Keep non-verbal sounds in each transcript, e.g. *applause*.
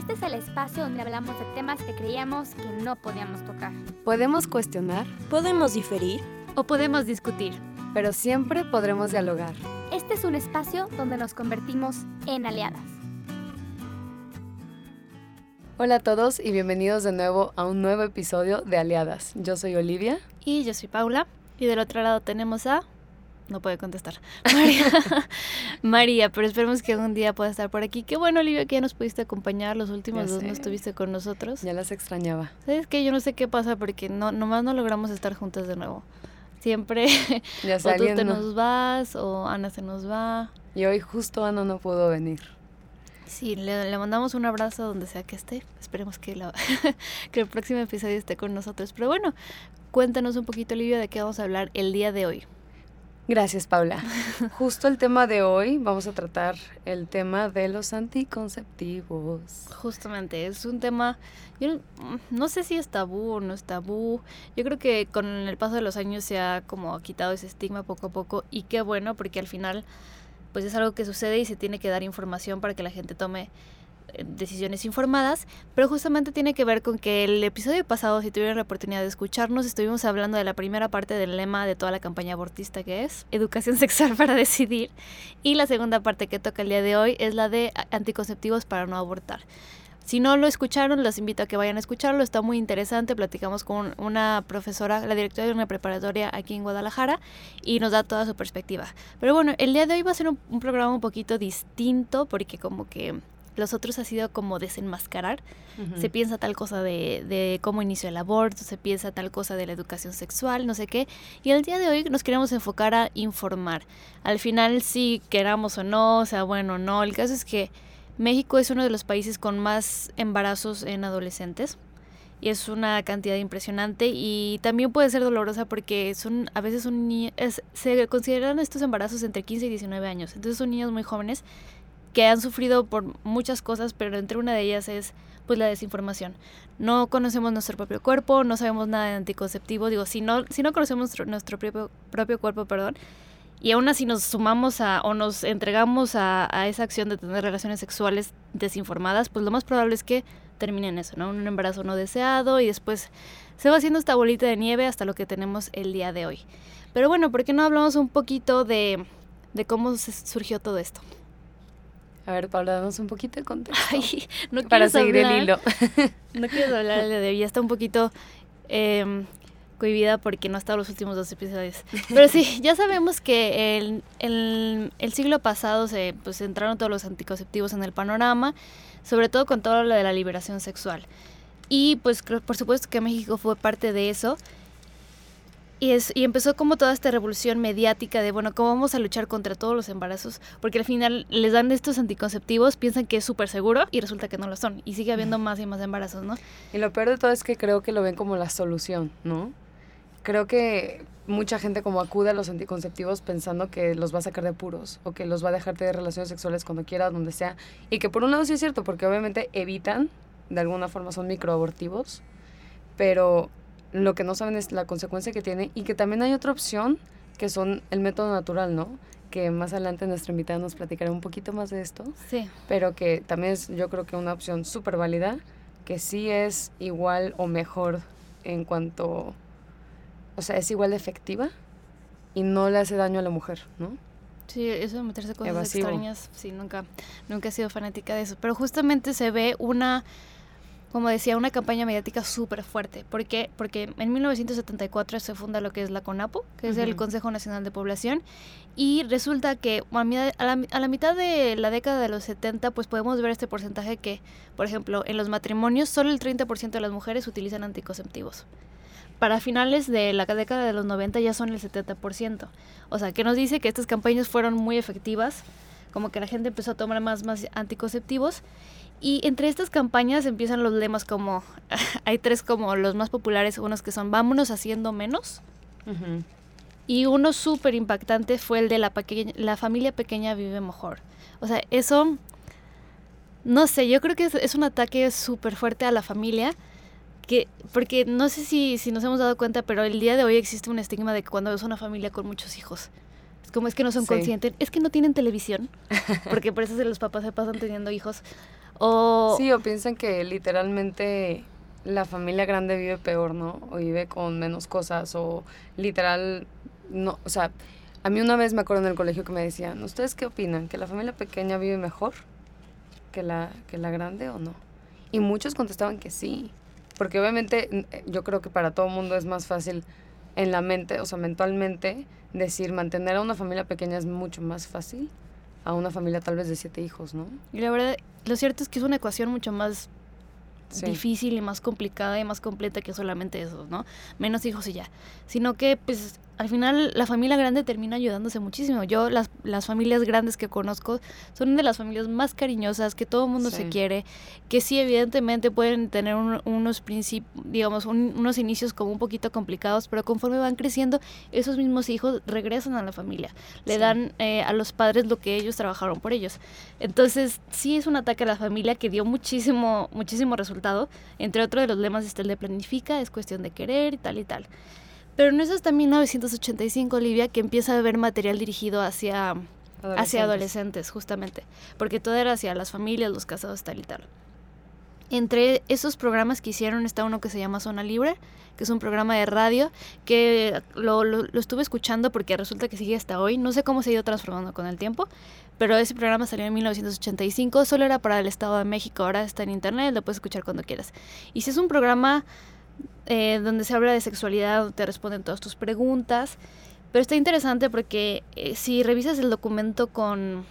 Este es el espacio donde hablamos de temas que creíamos que no podíamos tocar. Podemos cuestionar Podemos diferir. O podemos discutir. pero siempre podremos dialogar. Este es un espacio donde nos convertimos en aliadas. Hola a todos y bienvenidos de nuevo a un nuevo episodio de Aliadas. Yo soy Olivia. Y yo soy Paula. Y del otro lado tenemos a... No puede contestar. *laughs* María. María, pero esperemos que algún día pueda estar por aquí. Qué bueno, Olivia, que ya nos pudiste acompañar. Los últimos Ya dos sé. no estuviste con nosotros. Ya las extrañaba. ¿Sabes qué? Yo no sé qué pasa porque no, nomás no logramos estar juntas de nuevo. Siempre *laughs* Ya o tú te nos vas o Ana se nos va. Y hoy justo Ana no pudo venir. Sí, le, le mandamos un abrazo donde sea que esté. Esperemos que, la- *laughs* que el próximo episodio esté con nosotros. Pero bueno, cuéntanos un poquito, Olivia, de qué vamos a hablar el día de hoy. Gracias, Paula. *laughs* Justo el tema de hoy vamos a tratar el tema de los anticonceptivos. Justamente, es un tema, yo no, no sé si es tabú o no es tabú. Yo creo que con el paso de los años se ha como quitado ese estigma poco a poco y qué bueno porque al final pues es algo que sucede y se tiene que dar información para que la gente tome decisiones informadas, pero justamente tiene que ver con que el episodio pasado, si tuvieron la oportunidad de escucharnos, estuvimos hablando de la primera parte del lema de toda la campaña abortista que es educación *laughs* sexual para decidir y la segunda parte que toca el día de hoy es la de anticonceptivos para no abortar. Si no lo escucharon, los invito a que vayan a escucharlo, está muy interesante, platicamos con una profesora, la directora de una preparatoria aquí en Guadalajara y nos da toda su perspectiva. Pero bueno, el día de hoy va a ser un, un programa un poquito distinto porque como que los otros ha sido como desenmascarar. Se piensa tal cosa de, de cómo inició el aborto, se piensa tal cosa de la educación sexual, no sé qué. Y el día de hoy nos queremos enfocar a informar. Al final, si queramos o no, sea bueno o no, el caso es que México es uno de los países con más embarazos en adolescentes. Y es una cantidad impresionante y también puede ser dolorosa porque son a veces son ni- es- se consideran estos embarazos entre 15 y 19 años. Entonces son niños muy jóvenes que han sufrido por muchas cosas, pero entre una de ellas es pues la desinformación. No conocemos nuestro propio cuerpo, no sabemos nada de anticonceptivo, digo, si no, si no conocemos nuestro, propio, propio cuerpo, perdón, y aún así nos sumamos a o nos entregamos a, a esa acción de tener relaciones sexuales desinformadas, pues lo más probable es que termine en eso, ¿no? Un embarazo no deseado y después se va haciendo esta bolita de nieve hasta lo que tenemos el día de hoy. Pero bueno, ¿por qué no hablamos un poquito de, de cómo surgió todo esto? A ver, Paula, danos un poquito de contexto. Ay, no para seguir hablar? el hilo. *laughs* No quiero hablar de ya está un poquito eh, cohibida porque no ha estado los últimos dos episodios. Pero sí, *laughs* ya sabemos que el, el, el siglo pasado se pues, entraron todos los anticonceptivos en el panorama, sobre todo con todo lo de la liberación sexual. Y pues por supuesto que México fue parte de eso. Y, es, y empezó como toda esta revolución mediática de, bueno, ¿cómo vamos a luchar contra todos los embarazos? Porque al final les dan estos anticonceptivos, piensan que es súper seguro y resulta que no lo son. Y sigue habiendo más y más embarazos, ¿no? Y lo peor de todo es que creo que lo ven como la solución, ¿no? Creo que mucha gente como acude a los anticonceptivos pensando que los va a sacar de puros o que los va a dejar de relaciones sexuales cuando quiera, donde sea. Y que por un lado sí es cierto, porque obviamente evitan, de alguna forma son microabortivos, pero lo que no saben es la consecuencia que tiene y que también hay otra opción que son el método natural, ¿no? Que más adelante nuestra invitada nos platicará un poquito más de esto Sí. pero que también es yo creo que una opción súper válida, que sí es igual o mejor en cuanto, o sea, es igual de efectiva y no le hace daño a la mujer, ¿no? Sí, eso de meterse cosas Evasivo. extrañas, sí, nunca, nunca he sido fanática de eso. Pero justamente se ve una, como decía, una campaña mediática súper fuerte. ¿Por qué? Porque en 1974 se funda lo que es la CONAPO, que es el. Consejo Nacional de Población, y resulta que a la, a la mitad de la década de los 70, pues podemos ver este porcentaje que, por ejemplo, en los matrimonios solo el 30% de las mujeres utilizan anticonceptivos. Para finales de la década de los 90 ya son el 70%. O sea, que nos dice que estas campañas fueron muy efectivas, como que la gente empezó a tomar más, más anticonceptivos. Y entre estas campañas empiezan los lemas como, *laughs* hay tres como los más populares, unos que son vámonos haciendo menos. Y uno súper impactante fue el de la, la familia pequeña vive mejor. O sea, eso, no sé, yo creo que es, es un ataque súper fuerte a la familia. Que, porque no sé si, si nos hemos dado cuenta, pero el día de hoy existe un estigma de que cuando ves una familia con muchos hijos, como es que no son conscientes, es que no tienen televisión, porque por eso los papás se pasan teniendo hijos. O... Sí, o piensan que literalmente la familia grande vive peor, ¿no? O vive con menos cosas, o literal, no, o sea, a mí una vez me acuerdo en el colegio que me decían, ¿ustedes qué opinan? ¿Que la familia pequeña vive mejor que la, que la grande o no? Y muchos contestaban que sí, porque obviamente yo creo que para todo mundo es más fácil en la mente, o sea, mentalmente, decir mantener a una familia pequeña es mucho más fácil a una familia tal vez de siete hijos, ¿no? Y la verdad, lo cierto es que es una ecuación mucho más difícil y más complicada y más completa que solamente eso, ¿no? Menos hijos y ya. Sino que, pues, al final la familia grande termina ayudándose muchísimo. Yo las, las familias grandes que conozco son de las familias más cariñosas, que todo el mundo se quiere, que sí evidentemente pueden tener unos principios, digamos, unos inicios como un poquito complicados, pero conforme van creciendo, esos mismos hijos regresan a la familia, le dan eh, a los padres lo que ellos trabajaron por ellos. Entonces, sí es un ataque a la familia que dio muchísimo, muchísimo resultado. Entre otros de los lemas está el de planifica, es cuestión de querer y tal y tal. Pero no es hasta 1985, Olivia, que empieza a haber material dirigido hacia adolescentes. hacia adolescentes, justamente. Porque todo era hacia las familias, los casados, tal y tal. Entre esos programas que hicieron está uno que se llama Zona Libre, que es un programa de radio que lo, lo, estuve escuchando porque resulta que sigue hasta hoy. No sé cómo se ha ido transformando con el tiempo, pero ese programa salió en 1985, solo era para el Estado de México, ahora está en internet, lo puedes escuchar cuando quieras. Y si es un programa eh, donde se habla de sexualidad, te responden todas tus preguntas. Pero está interesante porque eh, si revisas el documento con...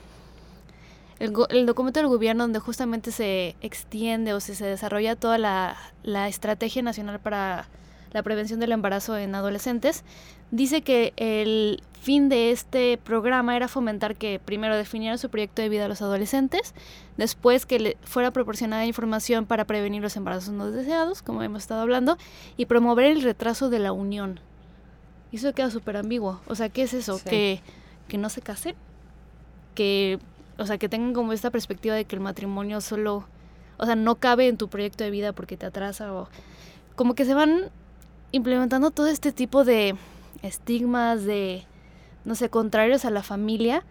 El, documento del gobierno donde justamente se extiende o se, desarrolla toda la estrategia nacional para la prevención del embarazo en adolescentes, dice que el fin de este programa era fomentar que primero definieran su proyecto de vida a los adolescentes, después que le fuera proporcionada información para prevenir los embarazos no deseados, como hemos estado hablando, y promover el retraso de la unión. Y eso queda súper ambiguo. O sea, ¿qué es eso? Que, que no se casen, que, o sea, que tengan como esta perspectiva de que el matrimonio solo, o sea, no cabe en tu proyecto de vida porque te atrasa o como que se van implementando todo este tipo de estigmas, de, no sé, contrarios a la familia.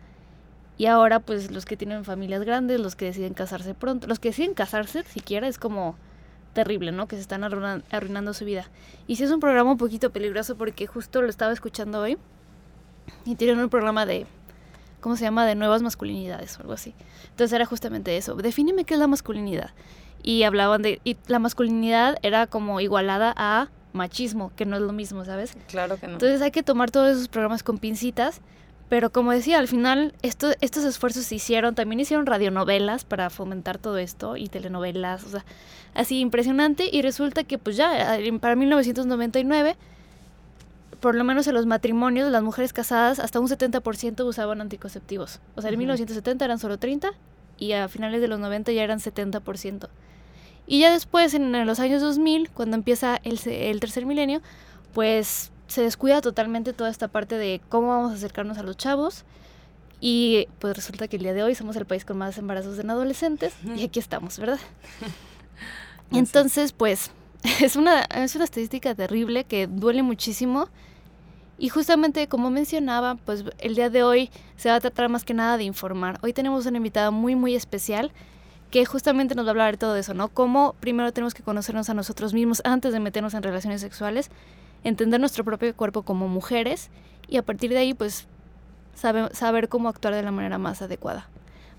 Y ahora, pues, los que tienen familias grandes, los que deciden casarse pronto, los que deciden casarse siquiera es como terrible, ¿no? Que se están arruinando, su vida. Y sí es un programa un poquito peligroso porque justo lo estaba escuchando hoy. Y tienen un programa de, ¿cómo se llama? De nuevas masculinidades o algo así. Entonces era justamente eso. Defíneme qué es la masculinidad. Y hablaban de, y la masculinidad era como igualada a machismo, que no es lo mismo, ¿sabes? Claro que no. Entonces hay que tomar todos esos programas con pincitas, pero como decía, al final esto, estos esfuerzos se hicieron, también hicieron radionovelas para fomentar todo esto y telenovelas, o sea, así impresionante y resulta que pues ya para 1999 por lo menos en los matrimonios, las mujeres casadas, hasta un 70% usaban anticonceptivos. O sea, en 1970 eran solo 30 y a finales de los 90 ya eran 70%. Y ya después, en, los años 2000, cuando empieza el, el tercer milenio, pues se descuida totalmente toda esta parte de cómo vamos a acercarnos a los chavos. Y pues resulta que el día de hoy somos el país con más embarazos en adolescentes y aquí estamos, ¿verdad? *laughs* Entonces, pues *laughs* es una, es una estadística terrible que duele muchísimo. Y justamente como mencionaba, pues el día de hoy se va a tratar más que nada de informar. Hoy tenemos una invitada muy, muy especial que justamente nos va a hablar de todo eso, ¿no? Cómo primero tenemos que conocernos a nosotros mismos antes de meternos en relaciones sexuales, entender nuestro propio cuerpo como mujeres y a partir de ahí, pues, saber, saber cómo actuar de la manera más adecuada.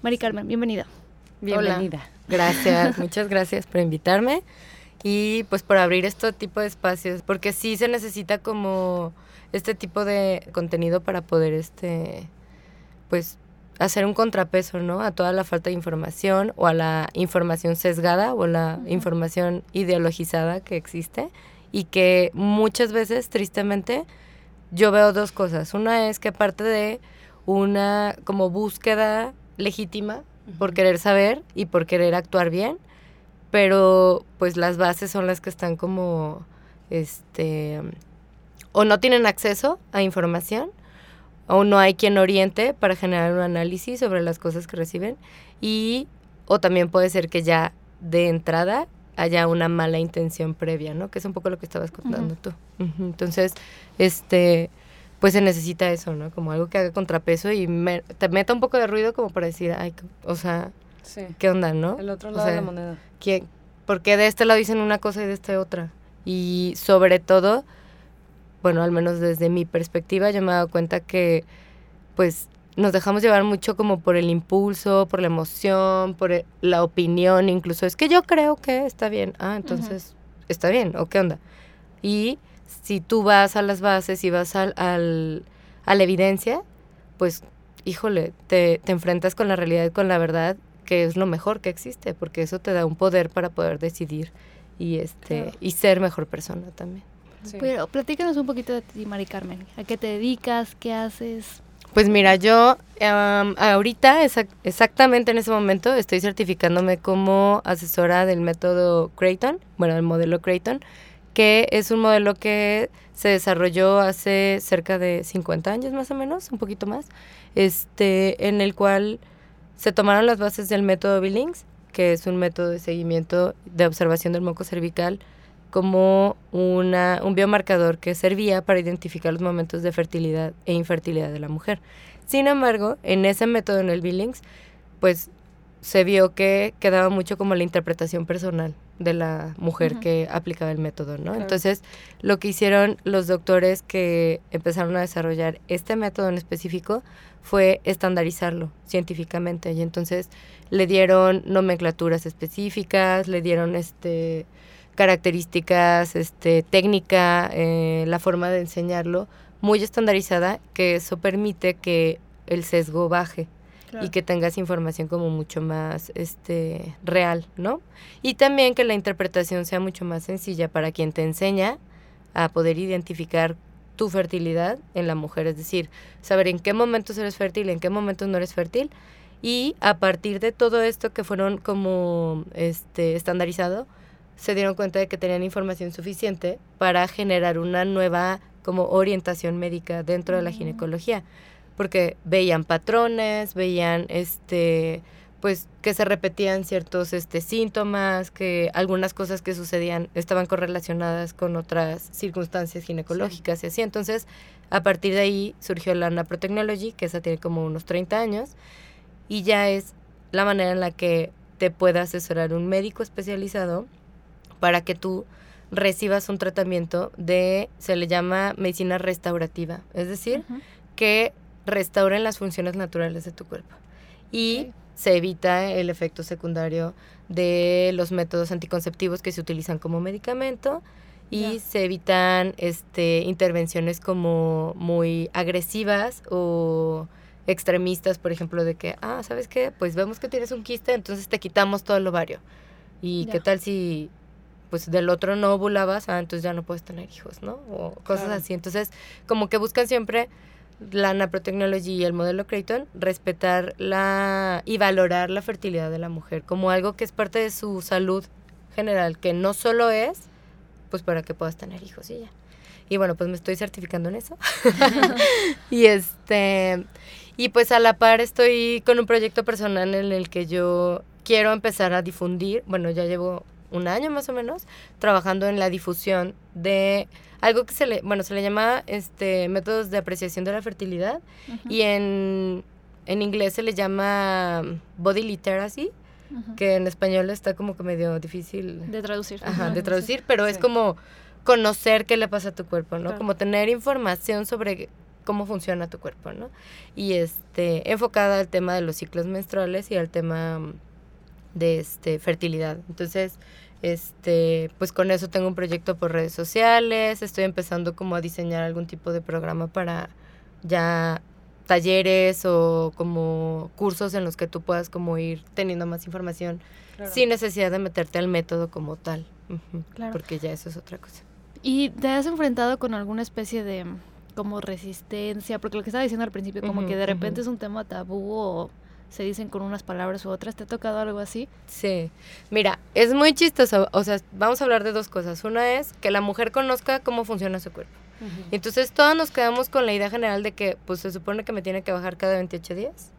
Mari Carmen, bienvenida. Bienvenida. Gracias, *laughs* muchas gracias por invitarme y pues por abrir este tipo de espacios, porque sí se necesita como este tipo de contenido para poder, este, pues, hacer un contrapeso, ¿no? A toda la falta de información o a la información sesgada o la información ideologizada que existe y que muchas veces, tristemente, yo veo dos cosas. Una es que aparte de una como búsqueda legítima por querer saber y por querer actuar bien, pero pues las bases son las que están como, este, o no tienen acceso a información o no hay quien oriente para generar un análisis sobre las cosas que reciben y o también puede ser que ya de entrada haya una mala intención previa, ¿no? Que es un poco lo que estabas contando tú. Entonces, este, pues se necesita eso, ¿no? Como algo que haga contrapeso y me, te meta un poco de ruido como para decir, ay, o sea, Sí. ¿qué onda, no? El otro O lado de sea, la moneda. ¿quién- ¿Por qué de este lado dicen una cosa y de este otra? Y sobre todo, bueno, al menos desde mi perspectiva, yo me he dado cuenta que, pues, nos dejamos llevar mucho como por el impulso, por la emoción, por e- la opinión, incluso es que yo creo que está bien. Ah, entonces, está bien, ¿o qué onda? Y si tú vas a las bases y vas al, al- a la evidencia, pues, híjole, te, te enfrentas con la realidad y con la verdad, que es lo mejor que existe, porque eso te da un poder para poder decidir y, este, Claro. y ser mejor persona también. Sí. Pero platícanos un poquito de ti, Mari Carmen. ¿A qué te dedicas? ¿Qué haces? Pues mira, yo ahorita, exac- exactamente en ese momento, estoy certificándome como asesora del método Creighton, bueno, el modelo Creighton, que es un modelo que se desarrolló hace cerca de 50 años más o menos, un poquito más, este, en el cual se tomaron las bases del método Billings, que es un método de seguimiento de observación del moco cervical, como una, un biomarcador que servía para identificar los momentos de fertilidad e infertilidad de la mujer. Sin embargo, en ese método, en el Billings, pues se vio que quedaba mucho como la interpretación personal de la mujer que aplicaba el método, ¿no? Claro. Entonces, lo que hicieron los doctores que empezaron a desarrollar este método en específico fue estandarizarlo científicamente y entonces le dieron nomenclaturas específicas, le dieron este características, este técnica, eh, la forma de enseñarlo muy estandarizada que eso permite que el sesgo baje y que tengas información como mucho más este real, ¿no? Y también que la interpretación sea mucho más sencilla para quien te enseña a poder identificar tu fertilidad en la mujer, es decir, saber en qué momentos eres fértil, en qué momentos no eres fértil y a partir de todo esto que fueron como este estandarizado, se dieron cuenta de que tenían información suficiente para generar una nueva como orientación médica dentro de la Mm. ginecología porque veían patrones, veían este pues que se repetían ciertos este síntomas, que algunas cosas que sucedían estaban correlacionadas con otras circunstancias ginecológicas y así. Entonces, a partir de ahí surgió la Naprotechnology, que esa tiene como unos 30 años, y ya es la manera en la que te puede asesorar un médico especializado para que tú recibas un tratamiento de, se le llama medicina restaurativa, es decir, que restauren las funciones naturales de tu cuerpo. Y se evita el efecto secundario de los métodos anticonceptivos que se utilizan como medicamento y se evitan este, intervenciones como muy agresivas o extremistas, por ejemplo, de que, ah, ¿sabes qué? Pues vemos que tienes un quiste, entonces te quitamos todo el ovario. ¿Y qué tal si pues del otro no ovulabas? Ah, entonces ya no puedes tener hijos, ¿no? O cosas Claro. así. Entonces, como que buscan siempre la naprotecnología y el modelo Creighton respetar la y valorar la fertilidad de la mujer como algo que es parte de su salud general, que no solo es pues para que puedas tener hijos y ya. Y bueno, pues me estoy certificando en eso. *laughs* *laughs* y este y pues a la par estoy con un proyecto personal en el que yo quiero empezar a difundir, bueno, ya llevo un año más o menos trabajando en la difusión de algo que se le, bueno, se le llama este métodos de apreciación de la fertilidad y en en inglés se le llama body literacy, que en español está como que medio difícil De traducir. Ajá, de traducir, pero es como conocer qué le pasa a tu cuerpo, ¿no? Claro. Como tener información sobre cómo funciona tu cuerpo, ¿no? Y este enfocada al tema de los ciclos menstruales y al tema de este fertilidad. Entonces, este, pues con eso tengo un proyecto por redes sociales, estoy empezando como a diseñar algún tipo de programa para ya talleres o como cursos en los que tú puedas como ir teniendo más información Claro. sin necesidad de meterte al método como tal. Claro. Porque ya eso es otra cosa. ¿Y te has enfrentado con alguna especie de mm, como resistencia? Porque lo que estaba diciendo al principio, como que de repente es un tema tabú o se dicen con unas palabras u otras. ¿Te ha tocado algo así? Sí. Mira, es muy chistoso. O sea, vamos a hablar de dos cosas. Una es que la mujer conozca cómo funciona su cuerpo. Y entonces todos nos quedamos con la idea general de que pues se supone que me tiene que bajar cada 28 días.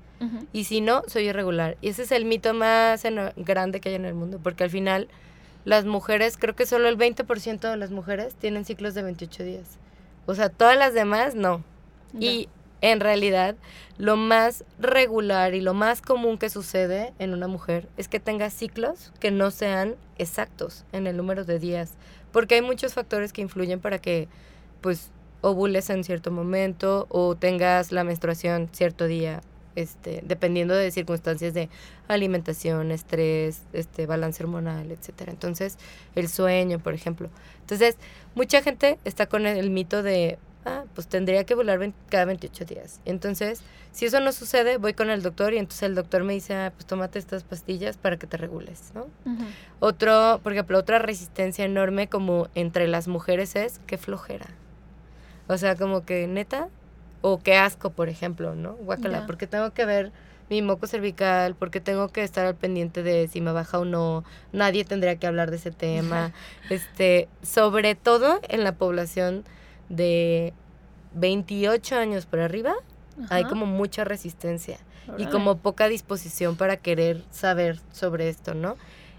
Y si no, soy irregular. Y ese es el mito más grande que hay en el mundo. Porque al final las mujeres, creo que solo el 20% de las mujeres tienen ciclos de 28 días. O sea, todas las demás no. Y en realidad, lo más regular y lo más común que sucede en una mujer es que tenga ciclos que no sean exactos en el número de días, porque hay muchos factores que influyen para que, pues, ovules en cierto momento o tengas la menstruación cierto día, este, dependiendo de circunstancias de alimentación, estrés, este, balance hormonal, etcétera. Entonces, el sueño, por ejemplo. Entonces, mucha gente está con el mito de ah, pues tendría que volar cada 28 días. Entonces, si eso no sucede, voy con el doctor y entonces el doctor me dice, ah, pues tómate estas pastillas para que te regules, ¿no? Otro, por ejemplo, otra resistencia enorme como entre las mujeres es qué flojera. O sea, como que neta, o qué asco, por ejemplo, ¿no? Guacala, porque tengo que ver mi moco cervical, porque tengo que estar al pendiente de si me baja o no, nadie tendría que hablar de ese tema. *laughs* este, sobre todo en la población de 28 años por arriba, hay como mucha resistencia y como poca disposición para querer saber sobre esto, ¿no?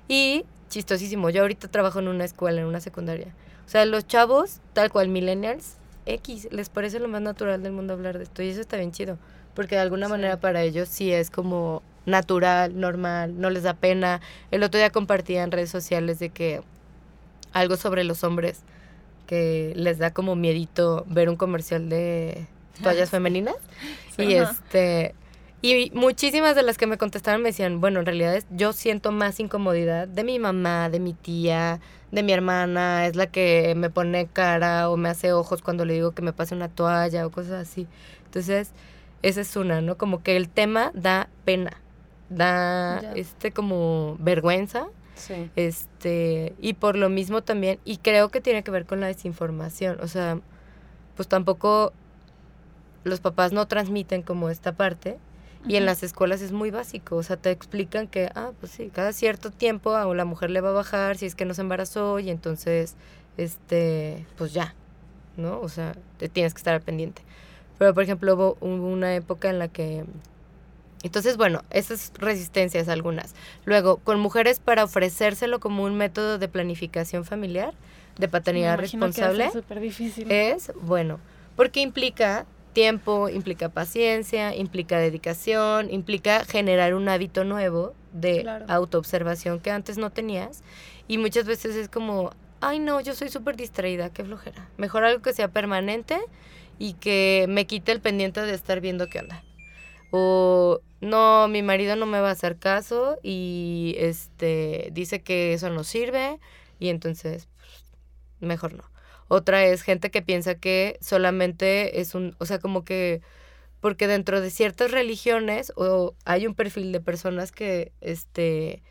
Y chistosísimo, yo ahorita trabajo en una escuela, en una secundaria. O sea, los chavos, tal cual millennials, X, les parece lo más natural del mundo hablar de esto y eso está bien chido, porque de alguna manera para ellos sí es como natural, normal, no les da pena. El otro día compartía en redes sociales de que algo sobre los hombres que les da como miedito ver un comercial de toallas *laughs* femeninas. y este y muchísimas de las que me contestaron me decían, bueno, en realidad es, yo siento más incomodidad de mi mamá, de mi tía, de mi hermana, es la que me pone cara o me hace ojos cuando le digo que me pase una toalla o cosas así. Entonces, esa es una, ¿no? Como que el tema da pena, da este como vergüenza este, y por lo mismo también, y creo que tiene que ver con la desinformación, o sea, pues tampoco los papás no transmiten como esta parte, y en las escuelas es muy básico, o sea, te explican que, ah, pues sí, cada cierto tiempo a la mujer le va a bajar si es que no se embarazó y entonces, este, pues ya, ¿no? O sea, te tienes que estar al pendiente. Pero, por ejemplo, hubo una época en la que entonces, bueno, esas resistencias algunas. Luego, con mujeres para ofrecérselo como un método de planificación familiar, de paternidad responsable, es, bueno, porque implica tiempo, implica paciencia, implica dedicación, implica generar un hábito nuevo de autoobservación que antes no tenías. Y muchas veces es como, ay no, yo soy súper distraída, qué flojera. Mejor algo que sea permanente y que me quite el pendiente de estar viendo qué onda. O no, mi marido no me va a hacer caso y este dice que eso no sirve y entonces pues, mejor no. Otra es gente que piensa que solamente es un, o sea, como que porque dentro de ciertas religiones o hay un perfil de personas que este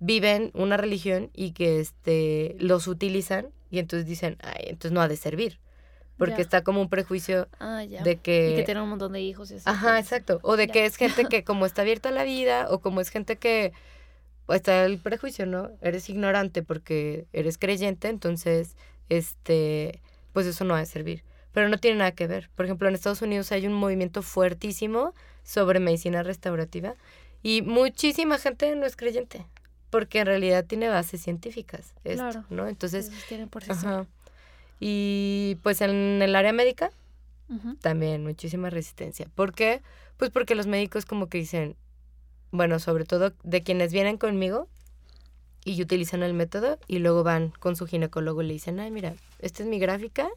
viven una religión y que este los utilizan y entonces dicen, "Ay, entonces no ha de servir." Porque está como un prejuicio ah, de que... Y que tiene un montón de hijos y así. Ajá, pues. exacto. O de que es gente *laughs* que como está abierta a la vida o como es gente que... Está el prejuicio, ¿no? Eres ignorante porque eres creyente, entonces, este, pues eso no va a servir. Pero no tiene nada que ver. Por ejemplo, en Estados Unidos hay un movimiento fuertísimo sobre medicina restaurativa y muchísima gente no es creyente porque en realidad tiene bases científicas esto, claro. ¿no? Entonces, tiene por ajá. Y pues en el área médica también muchísima resistencia. ¿Por qué? Pues porque los médicos como que dicen, bueno, sobre todo de quienes vienen conmigo y utilizan el método y luego van con su ginecólogo y le dicen, ay, mira, esta es mi gráfica,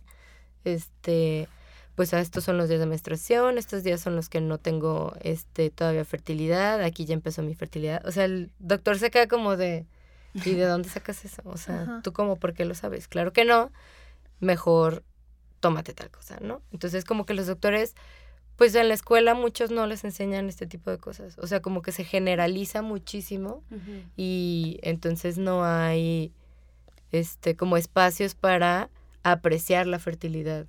este, pues estos son los días de menstruación, estos días son los que no tengo este todavía fertilidad, aquí ya empezó mi fertilidad. O sea, el doctor se queda como de, ¿y de dónde sacas eso? O sea, ¿tú cómo, por qué lo sabes? Claro que no mejor tómate tal cosa, ¿no? Entonces como que los doctores, pues en la escuela muchos no les enseñan este tipo de cosas, o sea, como que se generaliza muchísimo y entonces no hay, este, como espacios para apreciar la fertilidad.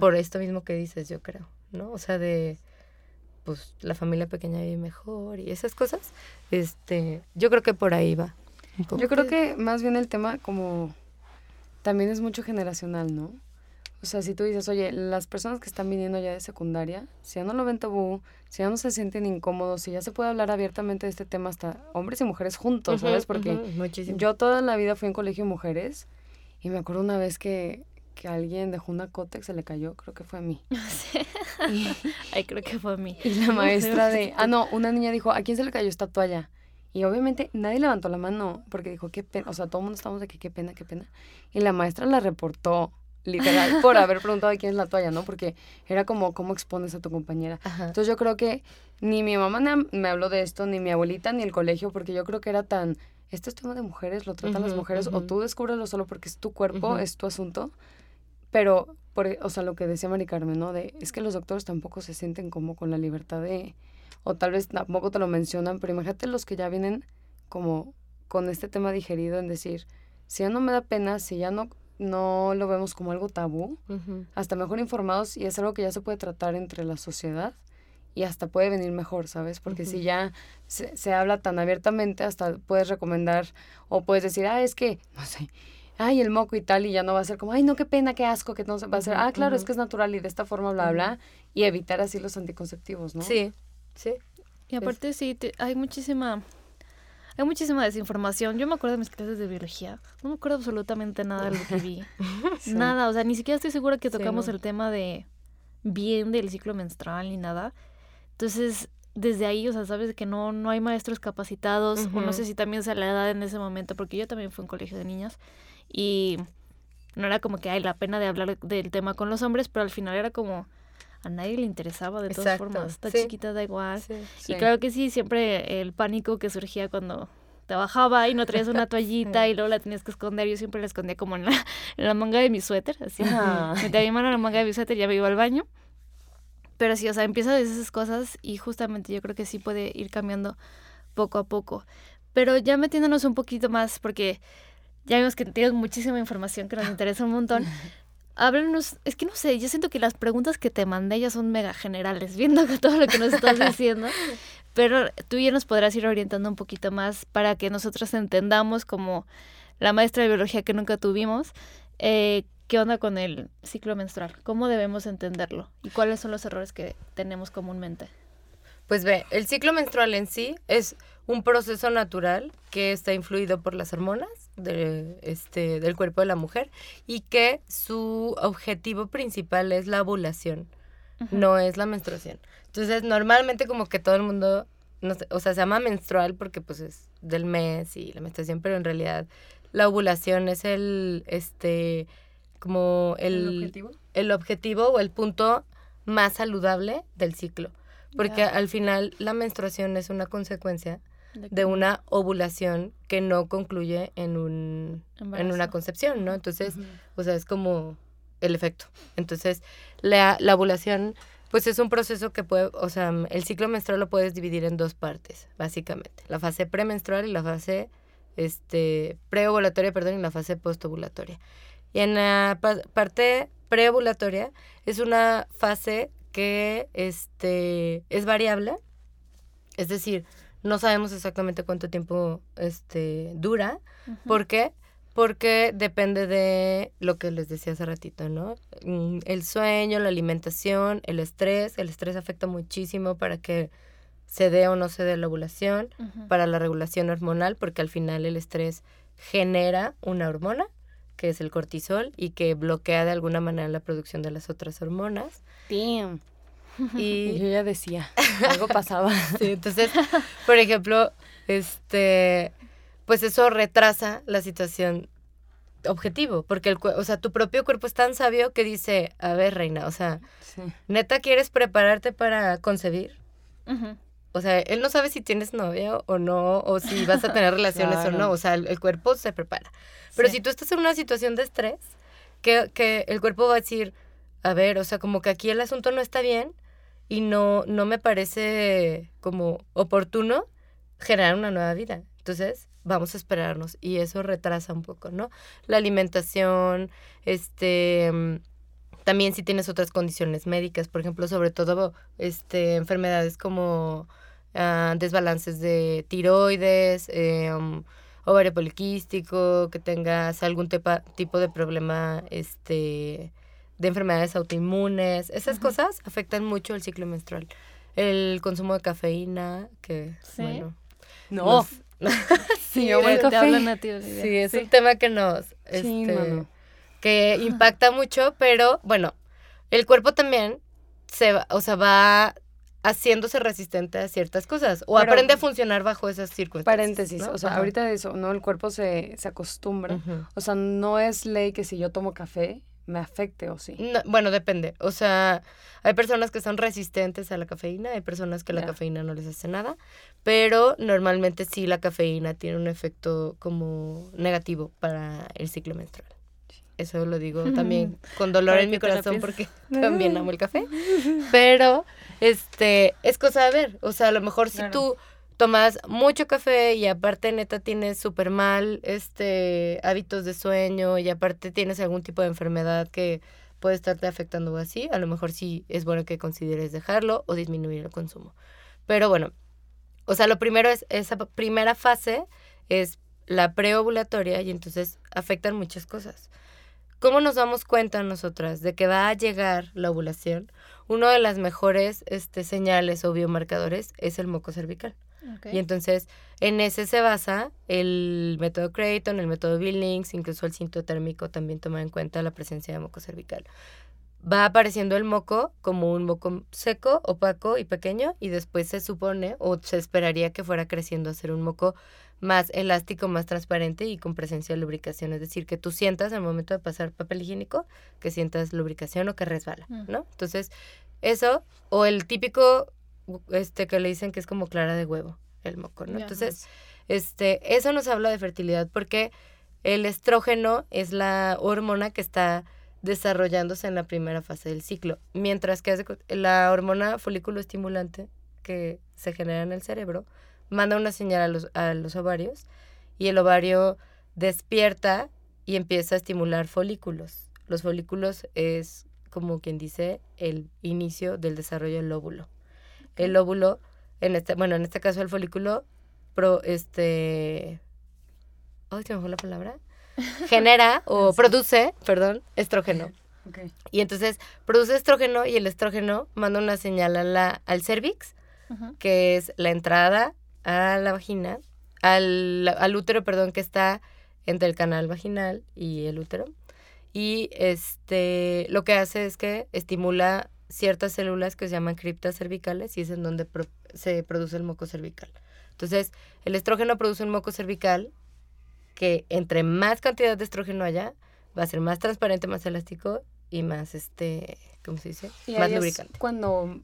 Por esto mismo que dices, yo creo, ¿no? O sea, de pues la familia pequeña vive mejor y esas cosas, este, yo creo que por ahí va. Yo creo que más bien el tema como también es mucho generacional, ¿no? O sea, si tú dices, oye, las personas que están viniendo ya de secundaria, si ya no lo ven tabú, si ya no se sienten incómodos, si ya se puede hablar abiertamente de este tema hasta hombres y mujeres juntos, ¿sabes? Porque yo toda la vida fui en colegio de mujeres y me acuerdo una vez que, que alguien dejó una cótex, se le cayó, creo que fue a mí. *laughs* Sí. Ay, creo que fue a mí. Y la maestra de, *laughs* ah, no, una niña dijo, ¿a quién se le cayó esta toalla? Y obviamente nadie levantó la mano porque dijo, qué pena, o sea, todo el mundo estábamos de que qué pena, qué pena. Y la maestra la reportó, literal, *laughs* por haber preguntado quién es la toalla, ¿no? Porque era como, ¿cómo expones a tu compañera? Ajá. Entonces yo creo que ni mi mamá me habló de esto, ni mi abuelita, ni el colegio, porque yo creo que era tan, esto es tema de mujeres, lo tratan las mujeres, o tú descúbrelo solo porque es tu cuerpo, es tu asunto. Pero, por, o sea, lo que decía Mari Carmen, ¿no? De, es que los doctores tampoco se sienten como con la libertad de, o tal vez tampoco te lo mencionan, pero imagínate los que ya vienen como con este tema digerido en decir, si ya no me da pena, si ya no, no lo vemos como algo tabú, hasta mejor informados y es algo que ya se puede tratar entre la sociedad y hasta puede venir mejor, ¿sabes? Porque si ya se, se habla tan abiertamente, hasta puedes recomendar o puedes decir, ah, es que, no sé, ay, el moco y tal, y ya no va a ser como, ay, no, qué pena, qué asco, que no se va a ser, ah, claro, es que es natural y de esta forma, bla, bla, y evitar así los anticonceptivos, ¿no? Sí, sí. Y aparte sí, te- hay muchísima... Hay muchísima desinformación. Yo me acuerdo de mis clases de biología. No me acuerdo absolutamente nada de lo que vi. *laughs* Sí. Nada, o sea, ni siquiera estoy segura que Sí, tocamos no. el tema de bien del ciclo menstrual ni nada. Entonces, desde ahí, o sea, sabes que no, no hay maestros capacitados, o no sé si también sea la edad en ese momento, porque yo también fui un colegio de niñas y no era como que hay la pena de hablar del tema con los hombres, pero al final era como a nadie le interesaba de todas Exacto, formas. Está sí. chiquita, da igual. Sí. Sí. Y claro que sí, siempre el pánico que surgía cuando te bajaba y no traías una *laughs* toallita y luego la tenías que esconder. Yo siempre la escondía como en la, en la manga de mi suéter, así. Ajá. *laughs* Metía mi mano en la manga de mi suéter y ya me iba al baño. Pero sí, o sea, empieza desde esas cosas y justamente yo creo que sí puede ir cambiando poco a poco. Pero ya metiéndonos un poquito más, porque ya vimos que tienes muchísima información que nos *laughs* interesa un montón. Háblanos, es que no sé, yo siento que las preguntas que te mandé ya son mega generales, *laughs* viendo todo lo que nos estás diciendo. Pero tú ya nos podrás ir orientando un poquito más para que nosotros entendamos como la maestra de biología que nunca tuvimos, eh, qué onda con el ciclo menstrual, cómo debemos entenderlo y cuáles son los errores que tenemos comúnmente. Pues ve, el ciclo menstrual en sí es un proceso natural que está influido por las hormonas de, este, del cuerpo de la mujer y que su objetivo principal es la ovulación, no es la menstruación. Entonces, normalmente como que todo el mundo, no sé, o sea, se llama menstrual porque pues es del mes y la menstruación, pero en realidad la ovulación es el, este, como el, ¿El objetivo? el objetivo o el punto más saludable del ciclo. Porque al final la menstruación es una consecuencia De una ovulación que no concluye en un en una concepción, ¿no? Entonces, o sea, es como el efecto. Entonces, la, la ovulación, pues es un proceso que puede, o sea, el ciclo menstrual lo puedes dividir en dos partes, básicamente. La fase premenstrual y la fase este, preovulatoria, perdón, y la fase postovulatoria. Y en la pa- parte preovulatoria es una fase que este, es variable, es decir, no sabemos exactamente cuánto tiempo este, dura. ¿Por qué? Porque depende de lo que les decía hace ratito, ¿no? Mm, El sueño, la alimentación, el estrés. El estrés afecta muchísimo para que se dé o no se dé la ovulación, para la regulación hormonal, porque al final el estrés genera una hormona, que es el cortisol, y que bloquea de alguna manera la producción de las otras hormonas. Damn. Y *laughs* yo ya decía, algo *laughs* pasaba. Sí, entonces, por ejemplo, este, pues eso retrasa la situación objetivo, porque el, o sea, tu propio cuerpo es tan sabio que dice, a ver, reina, o sea, Sí. neta quieres prepararte para concebir. Ujú. O sea, él no sabe si tienes novio o no, o si vas a tener *laughs* relaciones o no. O sea, el, el cuerpo se prepara. Pero Sí. si tú estás en una situación de estrés, que, que el cuerpo va a decir, a ver, o sea, como que aquí el asunto no está bien y no, no me parece como oportuno generar una nueva vida. Entonces, vamos a esperarnos y eso retrasa un poco, ¿no? La alimentación, este... mm, También si tienes otras condiciones médicas, por ejemplo, sobre todo este, enfermedades como ah, desbalances de tiroides, eh, um, ovario poliquístico, que tengas algún tepa- tipo de problema este, de enfermedades autoinmunes. Esas cosas afectan mucho el ciclo menstrual. El consumo de cafeína, que Sí. bueno. No. nos- *laughs* *laughs* Sí, yo Te hablan a ti, Olivia. sí, es Sí. un tema que nos... Sí, este, mano. que *laughs* impacta mucho, pero bueno, el cuerpo también se va, o sea, va haciéndose resistente a ciertas cosas o Pero- aprende a funcionar bajo esas circunstancias. Paréntesis, ¿no? o sea, Ajá. ahorita de eso, ¿no? El cuerpo se, se acostumbra. O sea, no es ley que si yo tomo café me afecte o sí. No, bueno, depende. O sea, hay personas que son resistentes a la cafeína, hay personas que la cafeína no les hace nada, pero normalmente sí la cafeína tiene un efecto como negativo para el ciclo menstrual. Eso lo digo también con dolor en mi corazón porque también amo el café. *laughs* Pero este es cosa de ver. O sea, a lo mejor si Claro. tú tomas mucho café y aparte neta tienes súper mal este hábitos de sueño y aparte tienes algún tipo de enfermedad que puede estarte afectando o así, a lo mejor sí es bueno que consideres dejarlo o disminuir el consumo. Pero bueno, o sea, lo primero es esa primera fase es la preovulatoria y entonces afectan muchas cosas. ¿Cómo nos damos cuenta nosotras de que va a llegar la ovulación? Uno de las mejores este, señales o biomarcadores es el moco cervical. Y entonces en ese se basa el método Creighton, el método Billings, incluso el cinto térmico también toma en cuenta la presencia de moco cervical. Va apareciendo el moco como un moco seco, opaco y pequeño y después se supone o se esperaría que fuera creciendo a ser un moco más elástico, más transparente y con presencia de lubricación. Es decir, que tú sientas al momento de pasar papel higiénico, que sientas lubricación o que resbala, Mm. ¿no? Entonces, eso, o el típico este que le dicen que es como clara de huevo, el moco, ¿no? Entonces, este, eso nos habla de fertilidad porque el estrógeno es la hormona que está desarrollándose en la primera fase del ciclo, mientras que la hormona folículo estimulante que se genera en el cerebro manda una señal a los, a los ovarios y el ovario despierta y empieza a estimular folículos. Los folículos es como quien dice el inicio del desarrollo del óvulo. El óvulo, en este, bueno, en este caso el folículo, pro, este, ay, se me fue la palabra, *laughs* genera o produce, perdón, estrógeno. Ok. Y entonces produce estrógeno y el estrógeno manda una señal a la, al cervix, que es la entrada a la vagina, al, al útero, perdón, que está entre el canal vaginal y el útero. Y este lo que hace es que estimula ciertas células que se llaman criptas cervicales y es en donde pro- se produce el moco cervical. Entonces, el estrógeno produce un moco cervical que entre más cantidad de estrógeno haya, va a ser más transparente, más elástico y más, este, ¿cómo se dice? Y más ahí es lubricante. cuando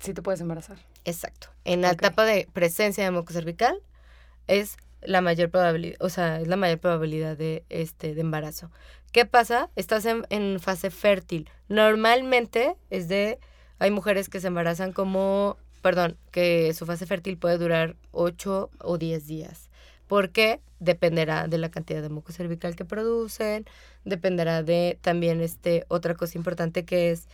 sí te puedes embarazar. Exacto. En la etapa de presencia de moco cervical es la mayor probabilidad, o sea, es la mayor probabilidad de este de embarazo. ¿Qué pasa? Estás en, en fase fértil. Normalmente es de hay mujeres que se embarazan como, perdón, que su fase fértil puede durar 8 o 10 días. Porque dependerá de la cantidad de moco cervical que producen, dependerá de también este otra cosa importante que es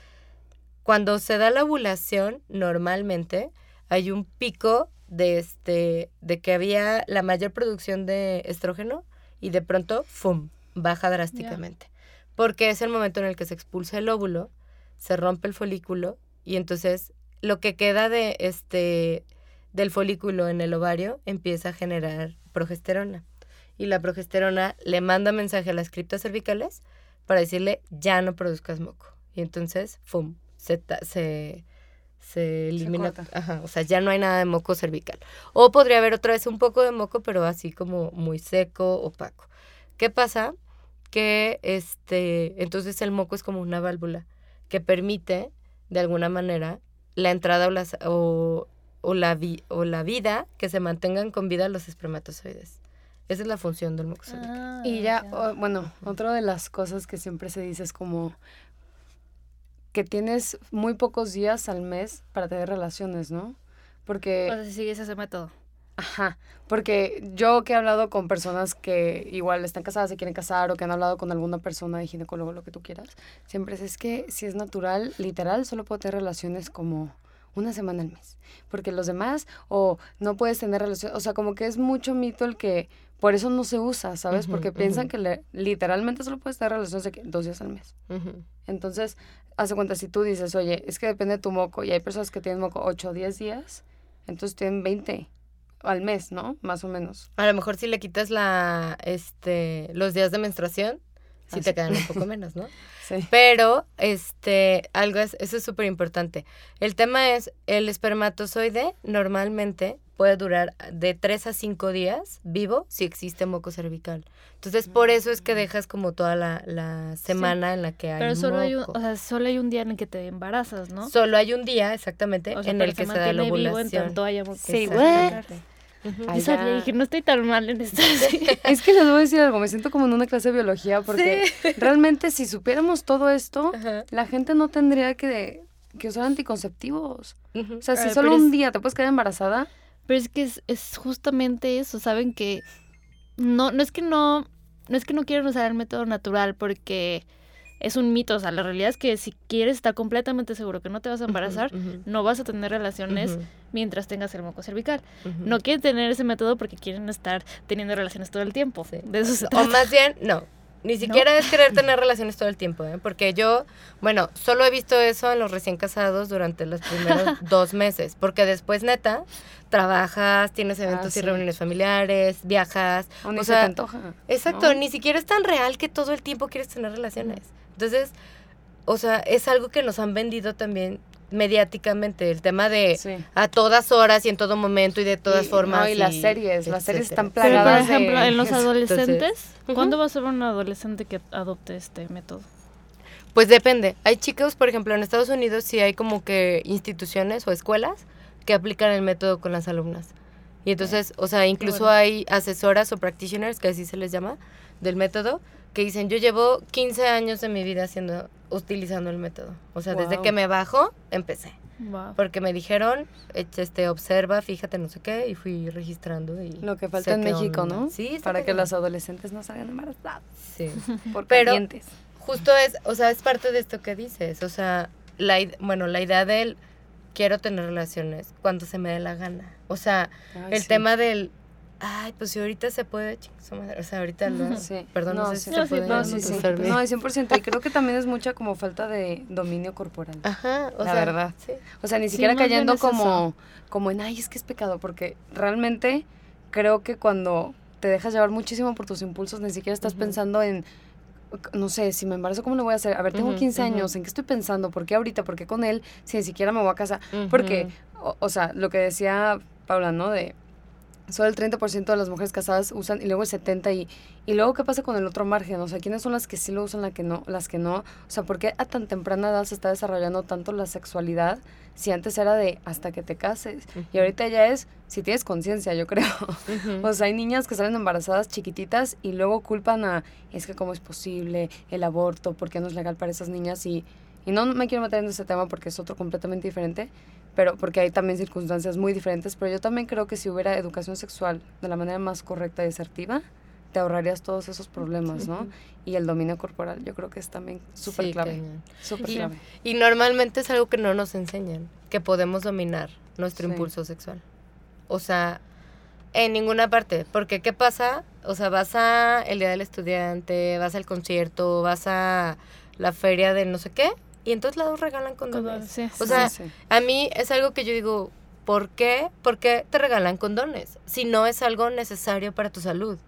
cuando se da la ovulación, normalmente hay un pico de este de que había la mayor producción de estrógeno y de pronto ¡fum! baja drásticamente. Porque es el momento en el que se expulsa el óvulo, se rompe el folículo y entonces lo que queda de este del folículo en el ovario empieza a generar progesterona. Y la progesterona le manda mensaje a las criptas cervicales para decirle ya no produzcas moco. Y entonces, ¡fum! se, se, se elimina. ajá, o sea, ya no hay nada de moco cervical. O podría haber otra vez un poco de moco, pero así como muy seco, opaco. ¿Qué pasa? Que este, entonces el moco es como una válvula que permite, de alguna manera, la entrada o, las, o, o la, vi- o la vida, que se mantengan con vida los espermatozoides. Esa es la función del moco cervical. Ah, Y ya, o- bueno, otra de las cosas que siempre se dice es como que tienes muy pocos días al mes para tener relaciones, ¿no? Porque... O sea, si sigues ese método. Ajá, porque yo que he hablado con personas que igual están casadas, se quieren casar o que han hablado con alguna persona de ginecólogo, lo que tú quieras, siempre es, es que si es natural, literal, solo puedo tener relaciones como una semana al mes, porque los demás o no puedes tener relaciones, o sea, como que es mucho mito el que por eso no se usa, ¿sabes? Porque piensan que le- literalmente solo puedes tener relaciones de que dos días al mes. Entonces, hace cuenta, si tú dices, oye, es que depende de tu moco, y hay personas que tienen moco 8 o 10 días, entonces tienen 20 al mes, ¿no? Más o menos. A lo mejor si le quitas la, este, los días de menstruación, Si Ah, te sí. quedan un poco menos, ¿no? *laughs* Sí. Pero, este, algo es, eso es súper importante. El tema es, el espermatozoide normalmente puede durar de 3 a 5 días vivo si existe moco cervical. Entonces, por eso es que dejas como toda la, la semana en la que hay Pero solo hay, un, o sea, solo hay un día en el que te embarazas, ¿no? Solo hay un día, exactamente, O sea, en el que se da la mantiene vivo en ovulación. tanto haya moco Sí, Ujú. Ay, Yo sabía, dije, no estoy tan mal en esto. *laughs* Es que les voy a decir algo, me siento como en una clase de biología porque *laughs* realmente si supiéramos todo esto, la gente no tendría que, que usar anticonceptivos. O sea, si solo un día te puedes quedar embarazada, Pero es que es, es justamente eso, saben que no, no es que no, no es que no quieran usar el método natural porque es un mito, o sea, la realidad es que si quieres estar completamente seguro que no te vas a embarazar, no vas a tener relaciones mientras tengas el moco cervical. No quieren tener ese método porque quieren estar teniendo relaciones todo el tiempo. Sí. De eso se O más bien, no. Ni siquiera es querer tener relaciones todo el tiempo, ¿eh? Porque yo, bueno, solo he visto eso en los recién casados durante los primeros *laughs* dos meses. Porque después, neta, trabajas, tienes eventos sí. y reuniones familiares, viajas. o ni o se sea, te antoja. Exacto, ¿no? ni siquiera es tan real que todo el tiempo quieres tener relaciones. Entonces, o sea, es algo que nos han vendido también mediáticamente, el tema de Sí. a todas horas y en todo momento y de todas Y- formas. no, y las series, las series están Pero, por plagadas de- ejemplo, en los Entonces, adolescentes. ¿cuándo va a ser un adolescente que adopte este método? Pues depende. Hay chicos, por ejemplo, en Estados Unidos sí hay como que instituciones o escuelas que aplican el método con las alumnas. Y entonces, o sea, incluso bueno. hay asesoras o practitioners, que así se les llama, del método, que dicen, yo llevo 15 años de mi vida haciendo, utilizando el método. O sea, desde que me bajo, empecé. Wow. Porque me dijeron, "Echa, este, observa, fíjate, no sé qué, y fui registrando. Y Lo que falta en México, onda. ¿no? Sí, Para que las adolescentes no salgan embarazadas Sí. *laughs* por Pero- calientes. Justo es, o sea, es parte de esto que dices. O sea, la, bueno, la idea del quiero tener relaciones cuando se me dé la gana. O sea, Ay, el sí. tema del, ay, pues si ahorita se puede, ching, su madre", o sea, ahorita no, Sí. perdón, no, No, sé sí. si No, se sí, puede no, sí, sí. No, es 100%. Y creo que también es mucha como falta de dominio corporal. Ajá, o la sea, verdad. sí. O sea, ni siquiera cayendo como, como en, ay, es que es pecado, porque realmente creo que cuando te dejas llevar muchísimo por tus impulsos, ni siquiera estás Ujú. pensando en, no sé, si me embarazo, ¿cómo lo voy a hacer? A ver, tengo Ujú, 15 ujú. años, ¿en qué estoy pensando? ¿Por qué ahorita? ¿Por qué con él? Si ni siquiera me voy a casar. Porque, o, o sea, lo que decía Paula, ¿no? De solo el 30% de las mujeres casadas usan y luego el 70% y, y luego qué pasa con el otro margen, o sea, ¿quiénes son las que sí lo usan, la que no, las que no? O sea, ¿por qué a tan temprana edad se está desarrollando tanto la sexualidad si antes era de hasta que te cases? Y ahorita ya es si tienes conciencia, yo creo. *laughs* O sea, hay niñas que salen embarazadas chiquititas y luego culpan a, es que cómo es posible el aborto, por qué no es legal para esas niñas y, y no me quiero meter en ese tema porque es otro completamente diferente, pero porque hay también circunstancias muy diferentes, pero yo también creo que si hubiera educación sexual de la manera más correcta y asertiva, te ahorrarías todos esos problemas, ¿no? Y el dominio corporal, yo creo que es también súper Sí, clave. Súper Y- clave. Y normalmente es algo que no nos enseñan, que podemos dominar nuestro Sí. impulso sexual. O sea, en ninguna parte. Porque, ¿qué pasa? O sea, vas a el día del estudiante, vas al concierto, vas a la feria de no sé qué, y en todos lados regalan condones. Sí. O sea, Sí, sí. a mí es algo que yo digo, ¿por qué? ¿Por qué te regalan condones? Si no es algo necesario para tu salud.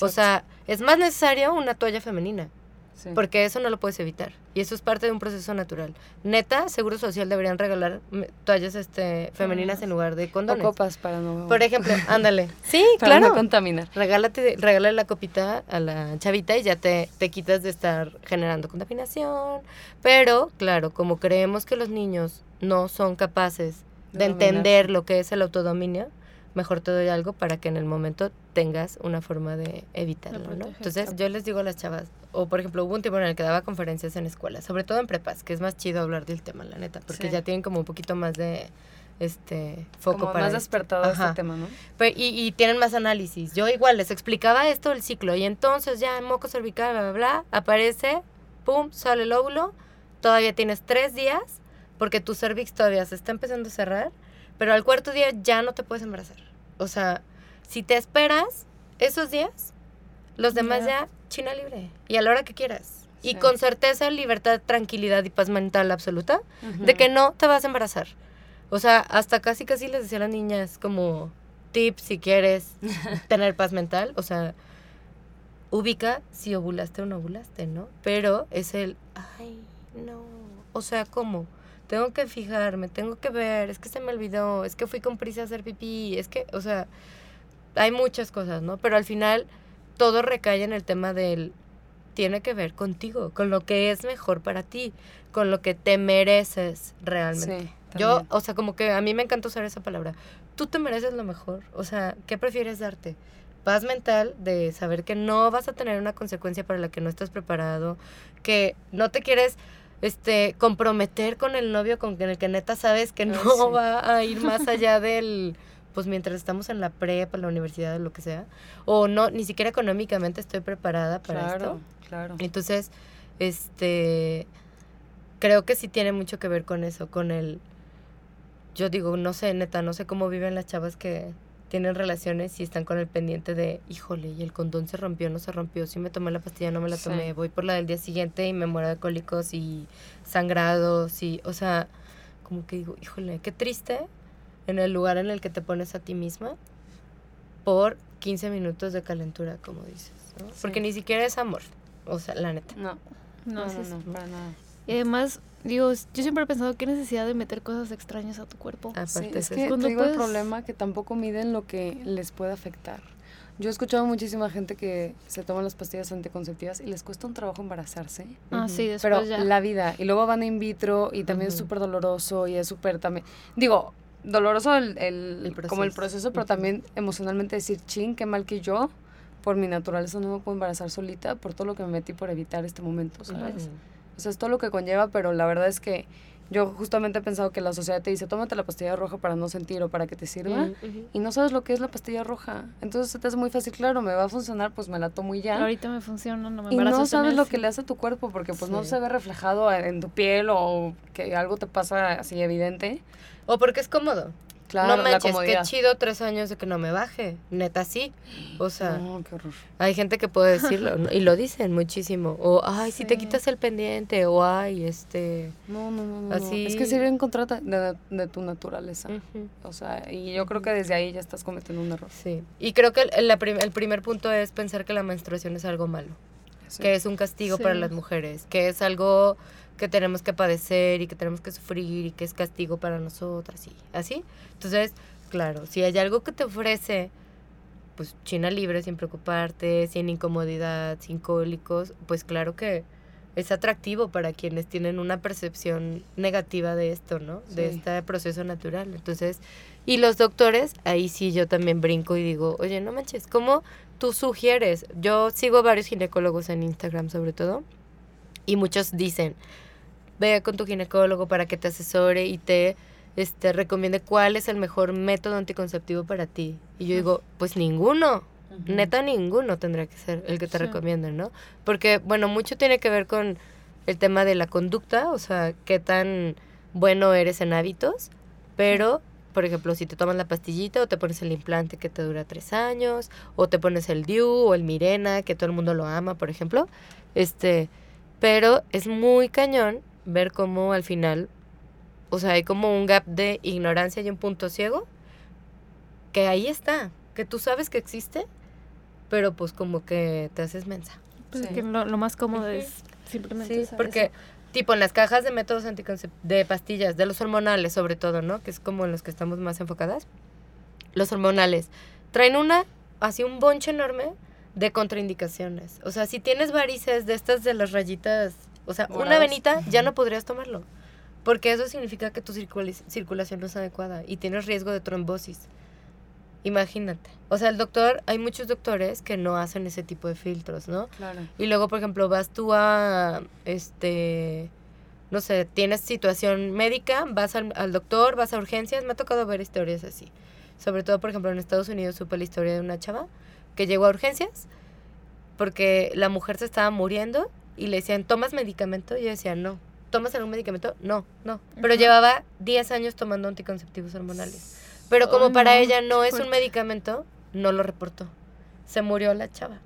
O sea, es más necesario una toalla femenina. Sí. Porque eso no lo puedes evitar. Y eso es parte de un proceso natural. Neta, Seguro Social deberían regalar mm, toallas este, femeninas en lugar de o condones. copas para no, Por ejemplo, *laughs* ándale. Sí, para claro. no contaminar. Regálate, regálale la copita a la chavita y ya te, te quitas de estar generando contaminación. Pero, claro, como creemos que los niños no son capaces de De entender lo que es el autodominio, mejor te doy algo para que en el momento tengas una forma de evitarlo, ¿no? Entonces, yo les digo a las chavas, o por ejemplo, hubo un tiempo en el que daba conferencias en escuelas, sobre todo en prepas, que es más chido hablar del tema, la neta, porque Sí. ya tienen como un poquito más de este foco Como para más despertado este tema, ¿no? Y, y tienen más análisis. Yo igual les explicaba esto el ciclo y entonces ya en moco cervical, bla, bla, bla, aparece, pum, sale el óvulo, todavía tienes tres días porque tu cervix todavía se está empezando a cerrar, pero al cuarto día ya no te puedes embarazar. O sea, si te esperas esos días, los demás Ya. ya china libre y a la hora que quieras. Y con certeza, libertad, tranquilidad y paz mental absoluta de que no te vas a embarazar. O sea, hasta casi casi les decía a las niñas como tips si quieres *laughs* tener paz mental. O sea, ubica si ovulaste o no ovulaste, ¿no? Pero es el, ay, no. O sea, ¿cómo? Tengo que fijarme, tengo que ver, es que se me olvidó, es que fui con prisa a hacer pipí, es que, o sea, hay muchas cosas, ¿no? Pero al final todo recae en el tema del tiene que ver contigo, con lo que es mejor para ti, con lo que te mereces realmente. Sí, Yo, o sea, como que a mí me encanta usar esa palabra. Tú te mereces lo mejor. O sea, ¿qué prefieres darte? Paz mental de saber que no vas a tener una consecuencia para la que no estás preparado, que no te quieres este comprometer con el novio con el que neta sabes que no sí. va a ir más allá *laughs* del pues mientras estamos en la prepa, la universidad, lo que sea, o no ni siquiera económicamente estoy preparada para Claro, esto. claro. Entonces, este, creo que sí tiene mucho que ver con eso, con el, yo digo, no sé, neta, no sé cómo viven las chavas que tienen relaciones y están con el pendiente de, híjole, y el condón se rompió, no se rompió, si me tomé la pastilla, no me la Sí. tomé, voy por la del día siguiente y me muero de cólicos y sangrados y, o sea, como que digo, híjole, qué triste en el lugar en el que te pones a ti misma por 15 minutos de calentura, como dices, ¿no? Sí. Porque ni siquiera es amor, o sea, la neta. No, No, no, sí no, es- no, para nada. Y además, digo, yo siempre he pensado qué necesidad de meter cosas extrañas a tu cuerpo. Aparte Sí, es es que. Cuando digo el puedes- problema que tampoco miden lo que les puede afectar. Yo he escuchado muchísima gente que se toman las pastillas anticonceptivas y les cuesta un trabajo embarazarse. Ah, Ujú. sí, después Pero ya. la vida, y luego van in vitro y también es Ujú. súper doloroso y es súper también, digo, doloroso el, el- El como el proceso. proceso, pero también emocionalmente decir, ching, qué mal que yo, por mi naturaleza no me puedo embarazar solita, por todo lo que me metí por evitar este momento, ¿sabes? Ujú. O sea, es todo lo que conlleva, pero la verdad es que yo justamente he pensado que la sociedad te dice, tómate la pastilla roja para no sentir o para que te sirva. Y no sabes lo que es la pastilla roja. Entonces se te hace muy fácil, claro, me va a funcionar, pues me la tomo y ya. Ahorita me funciona, no me Y no sabes lo que le hace a tu cuerpo porque pues no se ve reflejado en tu piel o que algo te pasa así evidente. O porque es cómodo. Claro, no la manches, qué chido tres años de que no me baje. Neta, sí. O sea, No, qué horror. hay gente que puede decirlo ¿no? y lo dicen muchísimo. O, ay, si te quitas el pendiente. O, ay, este... No, no, no, no. Así- Es que sería en contra de, de- de tu naturaleza. O sea, y yo creo que desde ahí ya estás cometiendo un error. Sí. Y creo que el, la prim- el primer punto es pensar que la menstruación es algo malo. Sí. que es un castigo para las mujeres, que es algo que tenemos que padecer y que tenemos que sufrir y que es castigo para nosotras y así. Entonces, claro, si hay algo que te ofrece, pues China libre sin preocuparte, sin incomodidad, sin cólicos, pues claro que es atractivo para quienes tienen una percepción negativa de esto, ¿no? De Sí. este proceso natural. Entonces, y los doctores, ahí sí yo también brinco y digo, oye, no manches, ¿cómo tú sugieres? Yo sigo varios ginecólogos en Instagram sobre todo, y muchos dicen, ve con tu ginecólogo para que te asesore y te este, recomiende cuál es el mejor método anticonceptivo para ti. Y yo digo, pues ninguno. Neta, ninguno tendrá que ser el que te Sí. recomienden, ¿no? Porque, bueno, mucho tiene que ver con el tema de la conducta, o sea, qué tan bueno eres en hábitos, pero, por ejemplo, si te tomas la pastillita o te pones el implante que te dura tres años, o te pones el DIU o el Mirena, que todo el mundo lo ama, por ejemplo, este, pero es muy cañón ver cómo al final, o sea, hay como un gap de ignorancia y un punto ciego, que ahí está, que tú sabes que existe, pero pues como que te haces mensa. Pues Sí. que lo, lo más cómodo es simplemente Sí, porque eso. tipo en las cajas de métodos anticoncep de pastillas, de los hormonales sobre todo, ¿no? Que es como en los que estamos más enfocadas. Los hormonales traen una, así un bonche enorme de contraindicaciones. O sea, si tienes varices de estas de las rayitas, o sea, una venita, ya no podrías tomarlo. Porque eso significa que tu circula- circulación no es adecuada y tienes riesgo de trombosis. Imagínate. O sea, el doctor, hay muchos doctores que no hacen ese tipo de filtros, ¿no? Claro. Y luego, por ejemplo, vas tú a, este, no sé, tienes situación médica, vas al, al doctor, vas a urgencias, me ha tocado ver historias así. Sobre todo, por ejemplo, en Estados Unidos supe la historia de una chava que llegó a urgencias porque la mujer se estaba muriendo y le decían, ¿tomas medicamento? Y ella decía, no. ¿Tomas algún medicamento? No, no. Pero llevaba 10 años tomando anticonceptivos hormonales. Pero como para no, ella no es un medicamento, no lo reportó. Se murió la chava.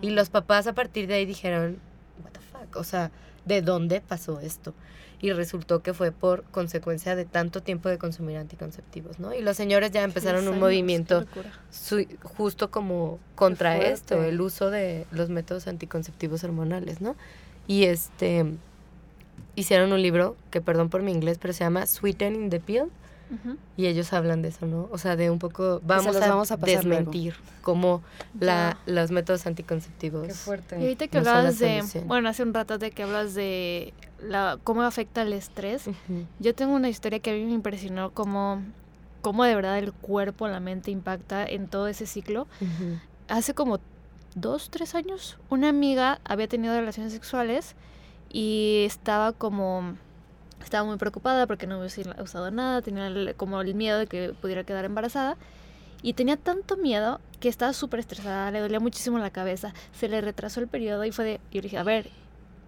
Y los papás a partir de ahí dijeron, what the fuck, o sea, ¿de dónde pasó esto? Y resultó que fue por consecuencia de tanto tiempo de consumir anticonceptivos, ¿no? Y los señores ya empezaron un movimiento su- justo como contra esto, el uso de los métodos anticonceptivos hormonales, ¿no? Y este hicieron un libro que perdón por mi inglés, pero se llama Sweetening the Pill Y ellos hablan de eso, ¿no? O sea, de un poco vamos, los a, vamos a pasar desmentir como la, los métodos anticonceptivos. Qué fuerte. Y ahorita que No hablabas de, bueno, hace un rato de que hablas de la, cómo afecta el estrés, yo tengo una historia que a mí me impresionó cómo, cómo de verdad el cuerpo, la mente impacta en todo ese ciclo. Hace como dos, tres años, una amiga había tenido relaciones sexuales y estaba como, estaba muy preocupada porque no había usado nada, tenía el- como el miedo de que pudiera quedar embarazada. Y tenía tanto miedo que estaba súper estresada, le dolía muchísimo la cabeza, se le retrasó el periodo y fue de, yo le dije, a ver,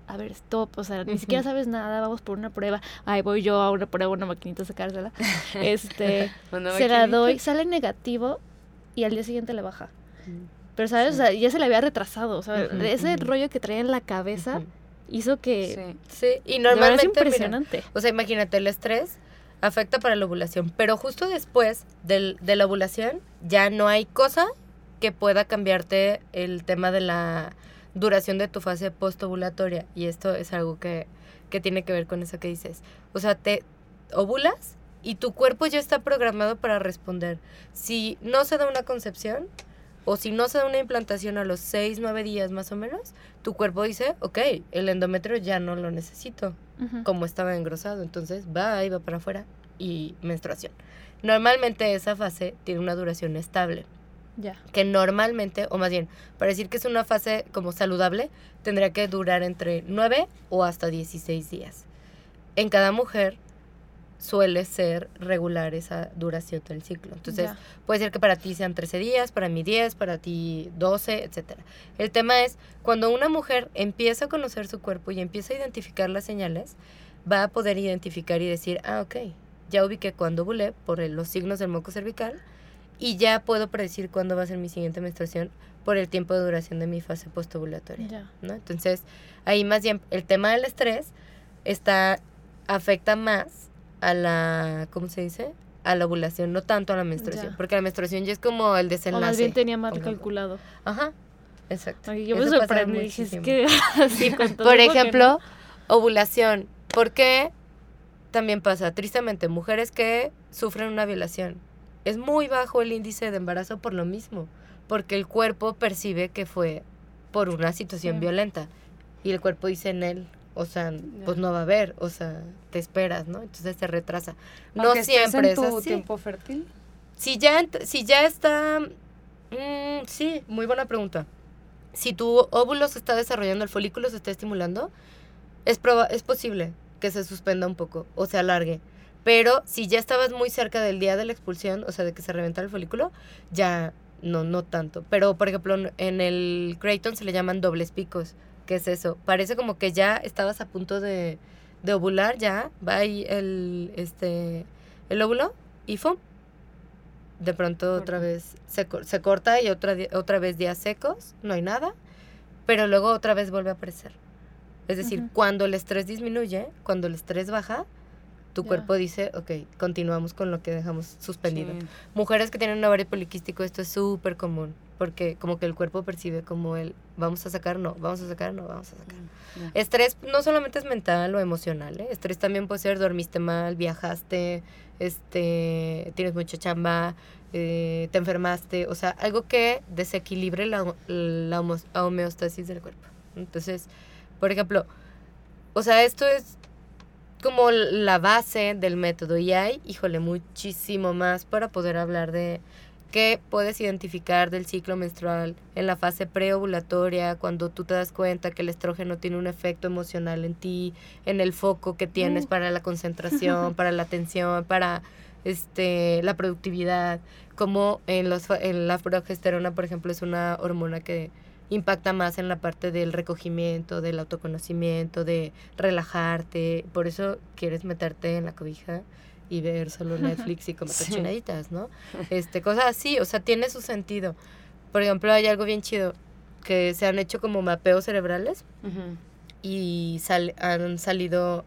a ver, stop, o sea, ni siquiera sabes nada, vamos por una prueba. Ay, voy yo a una prueba, una maquinita a sacársela. *laughs* Este, *laughs* se la doy, sale negativo y al día siguiente le baja. Pero, ¿sabes? O sea, ya se le había retrasado. O sea, ese rollo que traía en la cabeza. Hizo que... Sí. Sí, y normalmente es mira, impresionante. o sea, imagínate el estrés afecta para la ovulación, pero justo después del, de la ovulación ya no hay cosa que pueda cambiarte el tema de la duración de tu fase postovulatoria y esto es algo que, que tiene que ver con eso que dices. O sea, te ovulas y tu cuerpo ya está programado para responder. Si no se da una concepción o si no se da una implantación a los 6, 9 días más o menos, tu cuerpo dice, ok, el endometrio ya no lo necesito como estaba engrosado. Entonces va y va para afuera y menstruación. Normalmente esa fase tiene una duración estable, Ya. que normalmente, o más bien, para decir que es una fase como saludable, tendría que durar entre 9 o hasta 16 días. En cada mujer suele ser regular esa duración del ciclo. Entonces, Ya. puede ser que para ti sean 13 días, para mí 10, para ti 12, etcétera. El tema es, cuando una mujer empieza a conocer su cuerpo y empieza a identificar las señales, va a poder identificar y decir, ah, ok, ya ubiqué cuándo ovulé por los signos del moco cervical y ya puedo predecir cuándo va a ser mi siguiente menstruación por el tiempo de duración de mi fase postovulatoria. Ya. ¿no? Entonces, ahí más bien el tema del estrés está afecta más a la, ¿cómo se dice? A la ovulación, no tanto a la menstruación, Ya. porque la menstruación ya es como el O desenlace. más bien tenía mal calculado. Ajá, exacto. Ay, yo me Eso sorprendí. Dije, es que *laughs* así con *laughs* todo Por ejemplo, ovulación. ¿Por qué también pasa? Tristemente, mujeres que sufren una violación. Es muy bajo el índice de embarazo por lo mismo, porque el cuerpo percibe que fue por una situación Sí. violenta y el cuerpo dice en él, o sea, pues no va a haber, o sea, te esperas, ¿no? Entonces se retrasa. No Aunque siempre en es tu así. tiempo fértil. Si ya, si ya está... mm, sí, muy buena pregunta. Si tu óvulo se está desarrollando, el folículo se está estimulando, es, proba- es posible que se suspenda un poco o se alargue. Pero si ya estabas muy cerca del día de la expulsión, o sea, de que se reventara el folículo, ya no, no tanto. Pero, por ejemplo, en- en el Creighton se le llaman dobles picos. ¿Qué es eso? Parece como que ya estabas a punto de, de ovular, ya va ahí el, este, el óvulo y ¡fum! De pronto otra vez se, se corta y otra, otra vez días secos, no hay nada, pero luego otra vez vuelve a aparecer. Es decir, cuando el estrés disminuye, cuando el estrés baja, tu cuerpo dice, ok, continuamos con lo que dejamos suspendido. Sí. Mujeres que tienen un ovario poliquístico, esto es súper común, porque como que el cuerpo percibe como el, vamos a sacar, no, vamos a sacar, no, vamos a sacar. Ya. Estrés no solamente es mental o emocional, ¿eh? estrés también puede ser dormiste mal, viajaste, este, tienes mucha chamba, eh, te enfermaste, o sea, algo que desequilibre la, la homeostasis del cuerpo. Entonces, por ejemplo, o sea, esto es como la base del método y hay, híjole, muchísimo más para poder hablar de qué puedes identificar del ciclo menstrual en la fase preovulatoria, cuando tú te das cuenta que el estrógeno tiene un efecto emocional en ti, en el foco que tienes Uh. para la concentración, *laughs* para la atención, para este la productividad, como en los en la progesterona, por ejemplo, es una hormona que impacta más en la parte del recogimiento, del autoconocimiento, de relajarte, por eso quieres meterte en la cobija y ver solo Netflix y comer Sí. cochinaditas, ¿no? *laughs* Este, cosas así, o sea, tiene su sentido. Por ejemplo, hay algo bien chido que se han hecho como mapeos cerebrales Ujú. y sal- han salido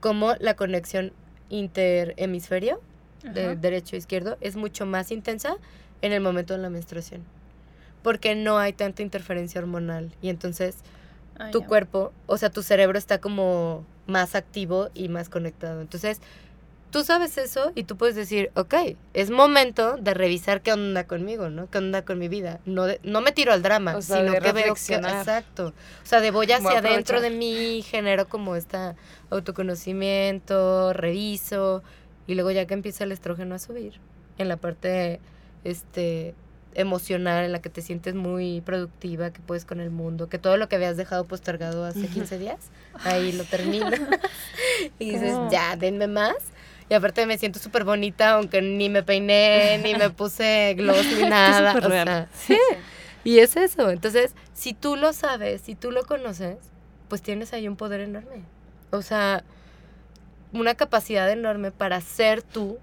como la conexión interhemisferio de Ajá. derecho e izquierdo es mucho más intensa en el momento de la menstruación. Porque no hay tanta interferencia hormonal y entonces Ah, tu ya. cuerpo, o sea, tu cerebro está como más activo y más conectado. Entonces, tú sabes eso y tú puedes decir, ok, es momento de revisar qué onda conmigo, ¿no? ¿Qué onda con mi vida? No, de- no me tiro al drama, O sea, sino que veo que... Exacto. O sea, de voy hacia adentro de mí, genero como esta autoconocimiento, reviso, y luego ya que empieza el estrógeno a subir, en la parte, este emocional en la que te sientes muy productiva, que puedes con el mundo, que todo lo que habías dejado postergado hace 15 días, *laughs* ahí lo terminas *laughs* y dices, ya, denme más. Y aparte me siento súper bonita, aunque ni me peiné, ni me puse gloss, ni *laughs* nada. o sea, sí. Y es eso. Entonces, si tú lo sabes, si tú lo conoces, pues tienes ahí un poder enorme. O sea, una capacidad enorme para ser tú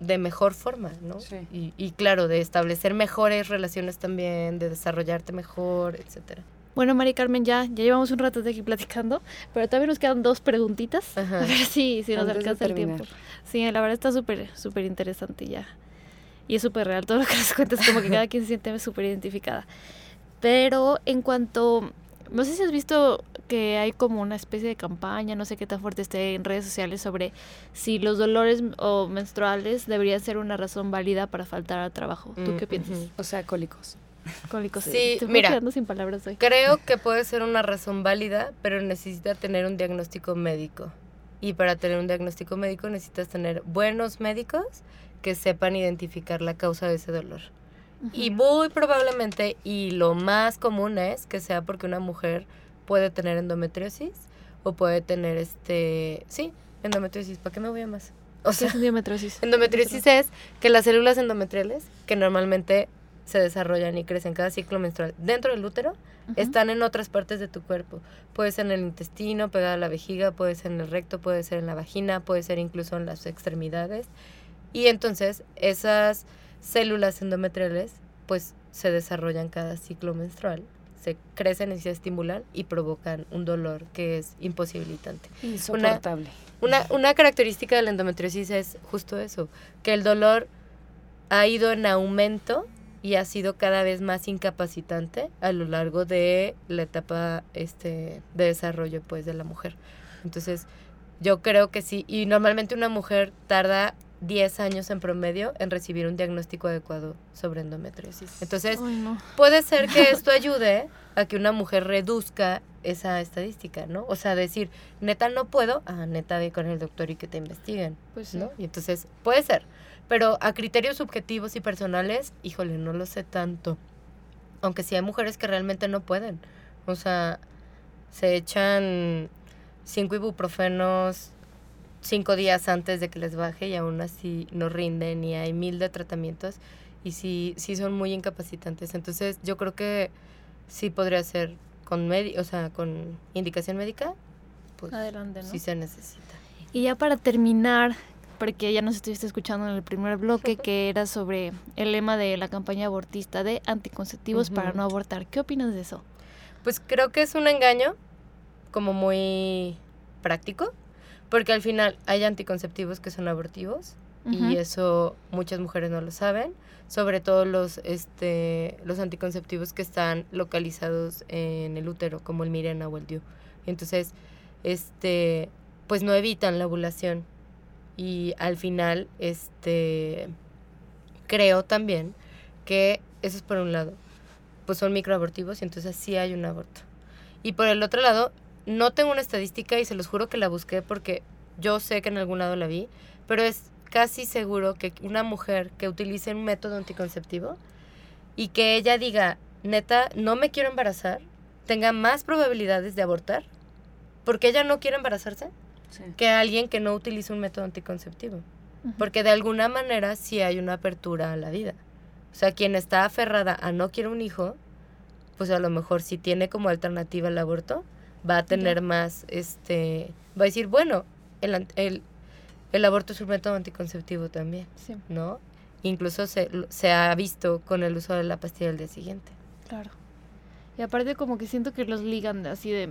de mejor forma, ¿no? Sí. Y, y claro, de establecer mejores relaciones también, de desarrollarte mejor, etcétera. Bueno, Mari Carmen, ya, ya llevamos un rato de aquí platicando, pero todavía nos quedan dos preguntitas. *laughs* Ajá. A ver si, si nos Antes alcanza el tiempo. Sí, la verdad está súper, súper interesante ya. Y es súper real. Todo lo que nos cuentas, como que cada quien se siente súper identificada. Pero en cuanto. No sé si has visto que hay como una especie de campaña, no sé qué tan fuerte esté en redes sociales sobre si los dolores o menstruales deberían ser una razón válida para faltar al trabajo. ¿Tú Mm, qué piensas? O sea, cólicos. Cólicos. Sí, mira. quedando sin palabras hoy. Creo que puede ser una razón válida, pero necesita tener un diagnóstico médico. Y para tener un diagnóstico médico necesitas tener buenos médicos que sepan identificar la causa de ese dolor. Y muy probablemente, y lo más común es que sea porque una mujer puede tener endometriosis o puede tener este, sí, endometriosis, ¿para qué me voy a más? O ¿Qué sea, es endometriosis? *laughs* endometriosis es que las células endometriales, que normalmente se desarrollan y crecen cada ciclo menstrual dentro del útero, Ujú. están en otras partes de tu cuerpo. Puede ser en el intestino, pegada a la vejiga, puede ser en el recto, puede ser en la vagina, puede ser incluso en las extremidades. Y entonces esas células endometriales pues se desarrollan cada ciclo menstrual, se crecen y se estimulan y provocan un dolor que es imposibilitante. Insoportable. Una, una característica de la endometriosis es justo eso, que el dolor ha ido en aumento y ha sido cada vez más incapacitante a lo largo de la etapa este, de desarrollo pues, de la mujer. Entonces, yo creo que sí, y normalmente una mujer tarda 10 años en promedio en recibir un diagnóstico adecuado sobre endometriosis. Entonces, Ay, no. puede ser que *laughs* esto ayude a que una mujer reduzca esa estadística, ¿no? O sea, decir, neta no puedo, ah, neta ve con el doctor y que te investiguen, Pues sí. ¿no? Y entonces, puede ser, pero a criterios subjetivos y personales, híjole, no lo sé tanto. Aunque sí hay mujeres que realmente no pueden. O sea, se echan cinco ibuprofenos cinco días antes de que les baje y aún así no rinden y hay mil de tratamientos y sí, sí son muy incapacitantes. Entonces yo creo que sí podría ser con o sea, con indicación médica, pues Adelante, ¿no? sí se necesita. Y ya para terminar, porque ya nos estuviste escuchando en el primer bloque, *laughs* que era sobre el lema de la campaña abortista de anticonceptivos para no abortar. ¿Qué opinas de eso? Pues creo que es un engaño como muy práctico, porque al final hay anticonceptivos que son abortivos y eso muchas mujeres no lo saben, sobre todo los este los anticonceptivos que están localizados en el útero, como el Mirena o el DIU. Entonces, este pues no evitan la ovulación y al final este creo también que eso es por un lado, pues son microabortivos y entonces sí hay un aborto. Y por el otro lado, no tengo una estadística y se los juro que la busqué porque yo sé que en algún lado la vi, pero es casi seguro que una mujer que utilice un método anticonceptivo y que ella diga, neta, no me quiero embarazar, tenga más probabilidades de abortar porque ella no quiere embarazarse Sí. que alguien que no utiliza un método anticonceptivo. Porque de alguna manera sí hay una apertura a la vida. O sea, quien está aferrada a no quiere un hijo, pues a lo mejor si tiene como alternativa el aborto, va a tener más, este, va a decir, bueno, el, an- el, el aborto es un método anticonceptivo también, Sí, ¿no? Incluso se, se ha visto con el uso de la pastilla al día siguiente. claro. Y aparte como que siento que los ligan de- así de...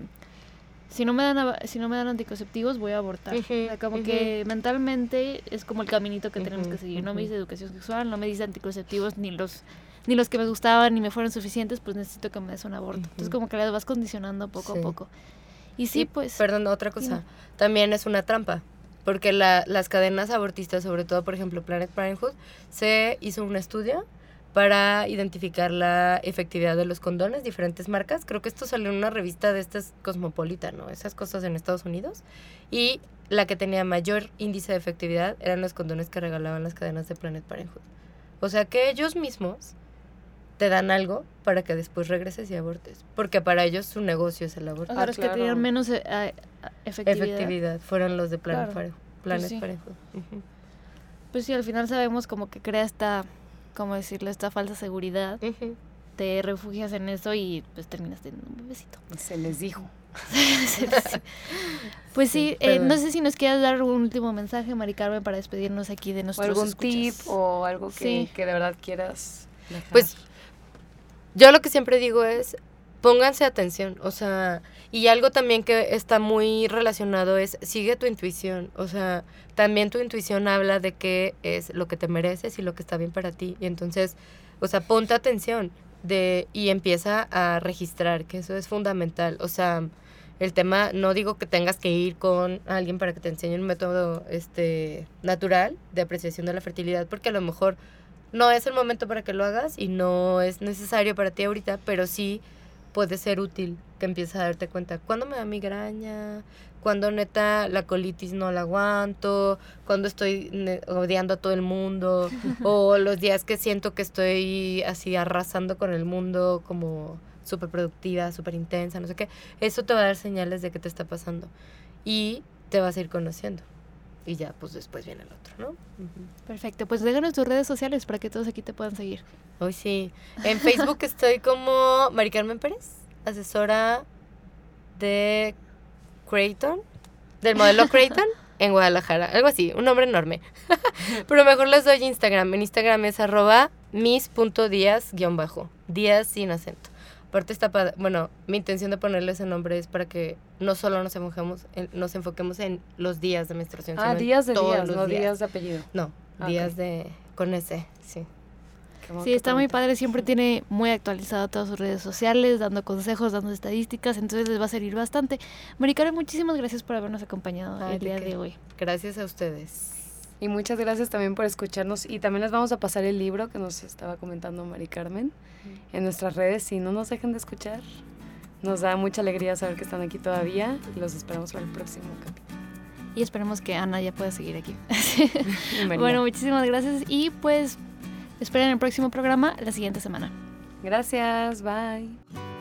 si no me dan si no me dan anticonceptivos voy a abortar. O sea, como que mentalmente es como el caminito que tenemos que seguir. No me dice educación sexual, no me dice anticonceptivos ni los ni los que me gustaban ni me fueron suficientes, pues necesito que me des un aborto. Entonces como que las vas condicionando poco Sí. a poco. Y sí, Y, pues Perdón, otra cosa. También es una trampa. Porque la- las cadenas abortistas, sobre todo, por ejemplo, Planet Parenthood, se hizo un estudio para identificar la efectividad de los condones, diferentes marcas. Creo que esto salió en una revista de estas Cosmopolita, ¿no? Esas cosas en Estados Unidos. Y la que tenía mayor índice de efectividad eran los condones que regalaban las cadenas de Planet Parenthood. O sea que ellos mismos te dan algo para que después regreses y abortes. Porque para ellos su negocio es el aborto. Ah, los que claro. tenían menos eh, efectividad. efectividad fueron los de Planet, Claro. Parenthood. Planet sí. Parenthood. Pues sí, al final sabemos como que crea esta como decirlo, esta falsa seguridad, te refugias en eso y pues terminas teniendo un bebecito. Se les dijo. *laughs* Pues Sí, sí, eh, no sé si nos quieras dar un último mensaje, Mari Carmen, para despedirnos aquí de O nuestros algún escuchas. tip o algo que, Sí. que de verdad quieras dejar. Pues yo lo que siempre digo es, pónganse atención, o sea, y algo también que está muy relacionado es, sigue tu intuición, o sea, también tu intuición habla de qué es lo que te mereces y lo que está bien para ti, y entonces, o sea, ponte atención de, y empieza a registrar, que eso es fundamental, o sea, el tema, no digo que tengas que ir con alguien para que te enseñe un método este, natural de apreciación de la fertilidad, porque a lo mejor no es el momento para que lo hagas y no es necesario para ti ahorita, pero sí puede ser útil que empieces a darte cuenta cuándo me da migraña, cuando neta la colitis no la aguanto, cuando estoy odiando a todo el mundo, *laughs* o los días que siento que estoy así arrasando con el mundo como súper productiva, súper intensa, no sé qué. Eso te va a dar señales de que te está pasando y te vas a ir conociendo. Y ya, pues después viene el otro, ¿no? Perfecto, pues déjanos tus redes sociales para que todos aquí te puedan seguir. Hoy sí. En Facebook estoy como Mari Carmen Pérez, asesora de Creighton, del modelo Creighton *laughs* en Guadalajara. Algo así, un nombre enorme. *laughs* Pero mejor les doy Instagram. En Instagram es arroba mis.díaz-bajo. Díaz sin acento. Aparte está padre- bueno, mi intención de ponerle ese nombre es para que no solo nos enfoquemos en, nos enfoquemos en los días de menstruación. Ah, sino en días de todos días, los no días de apellido. No, Ah, días de con ese, sí. Sí, está muy padre, siempre *laughs* tiene muy actualizado todas sus redes sociales, dando consejos, dando estadísticas, entonces les va a servir bastante. Mari Carmen, muchísimas gracias por habernos acompañado Ay, el ¿de día de hoy. Gracias a ustedes. Y muchas gracias también por escucharnos. Y también les vamos a pasar el libro que nos estaba comentando Mari Carmen en nuestras redes. Y no nos dejen de escuchar. Nos da mucha alegría saber que están aquí todavía. Y los esperamos para el próximo capítulo. Y esperemos que Ana ya pueda seguir aquí. *laughs* *laughs* Bueno, muchísimas gracias y pues esperen el próximo programa la siguiente semana. gracias. Bye.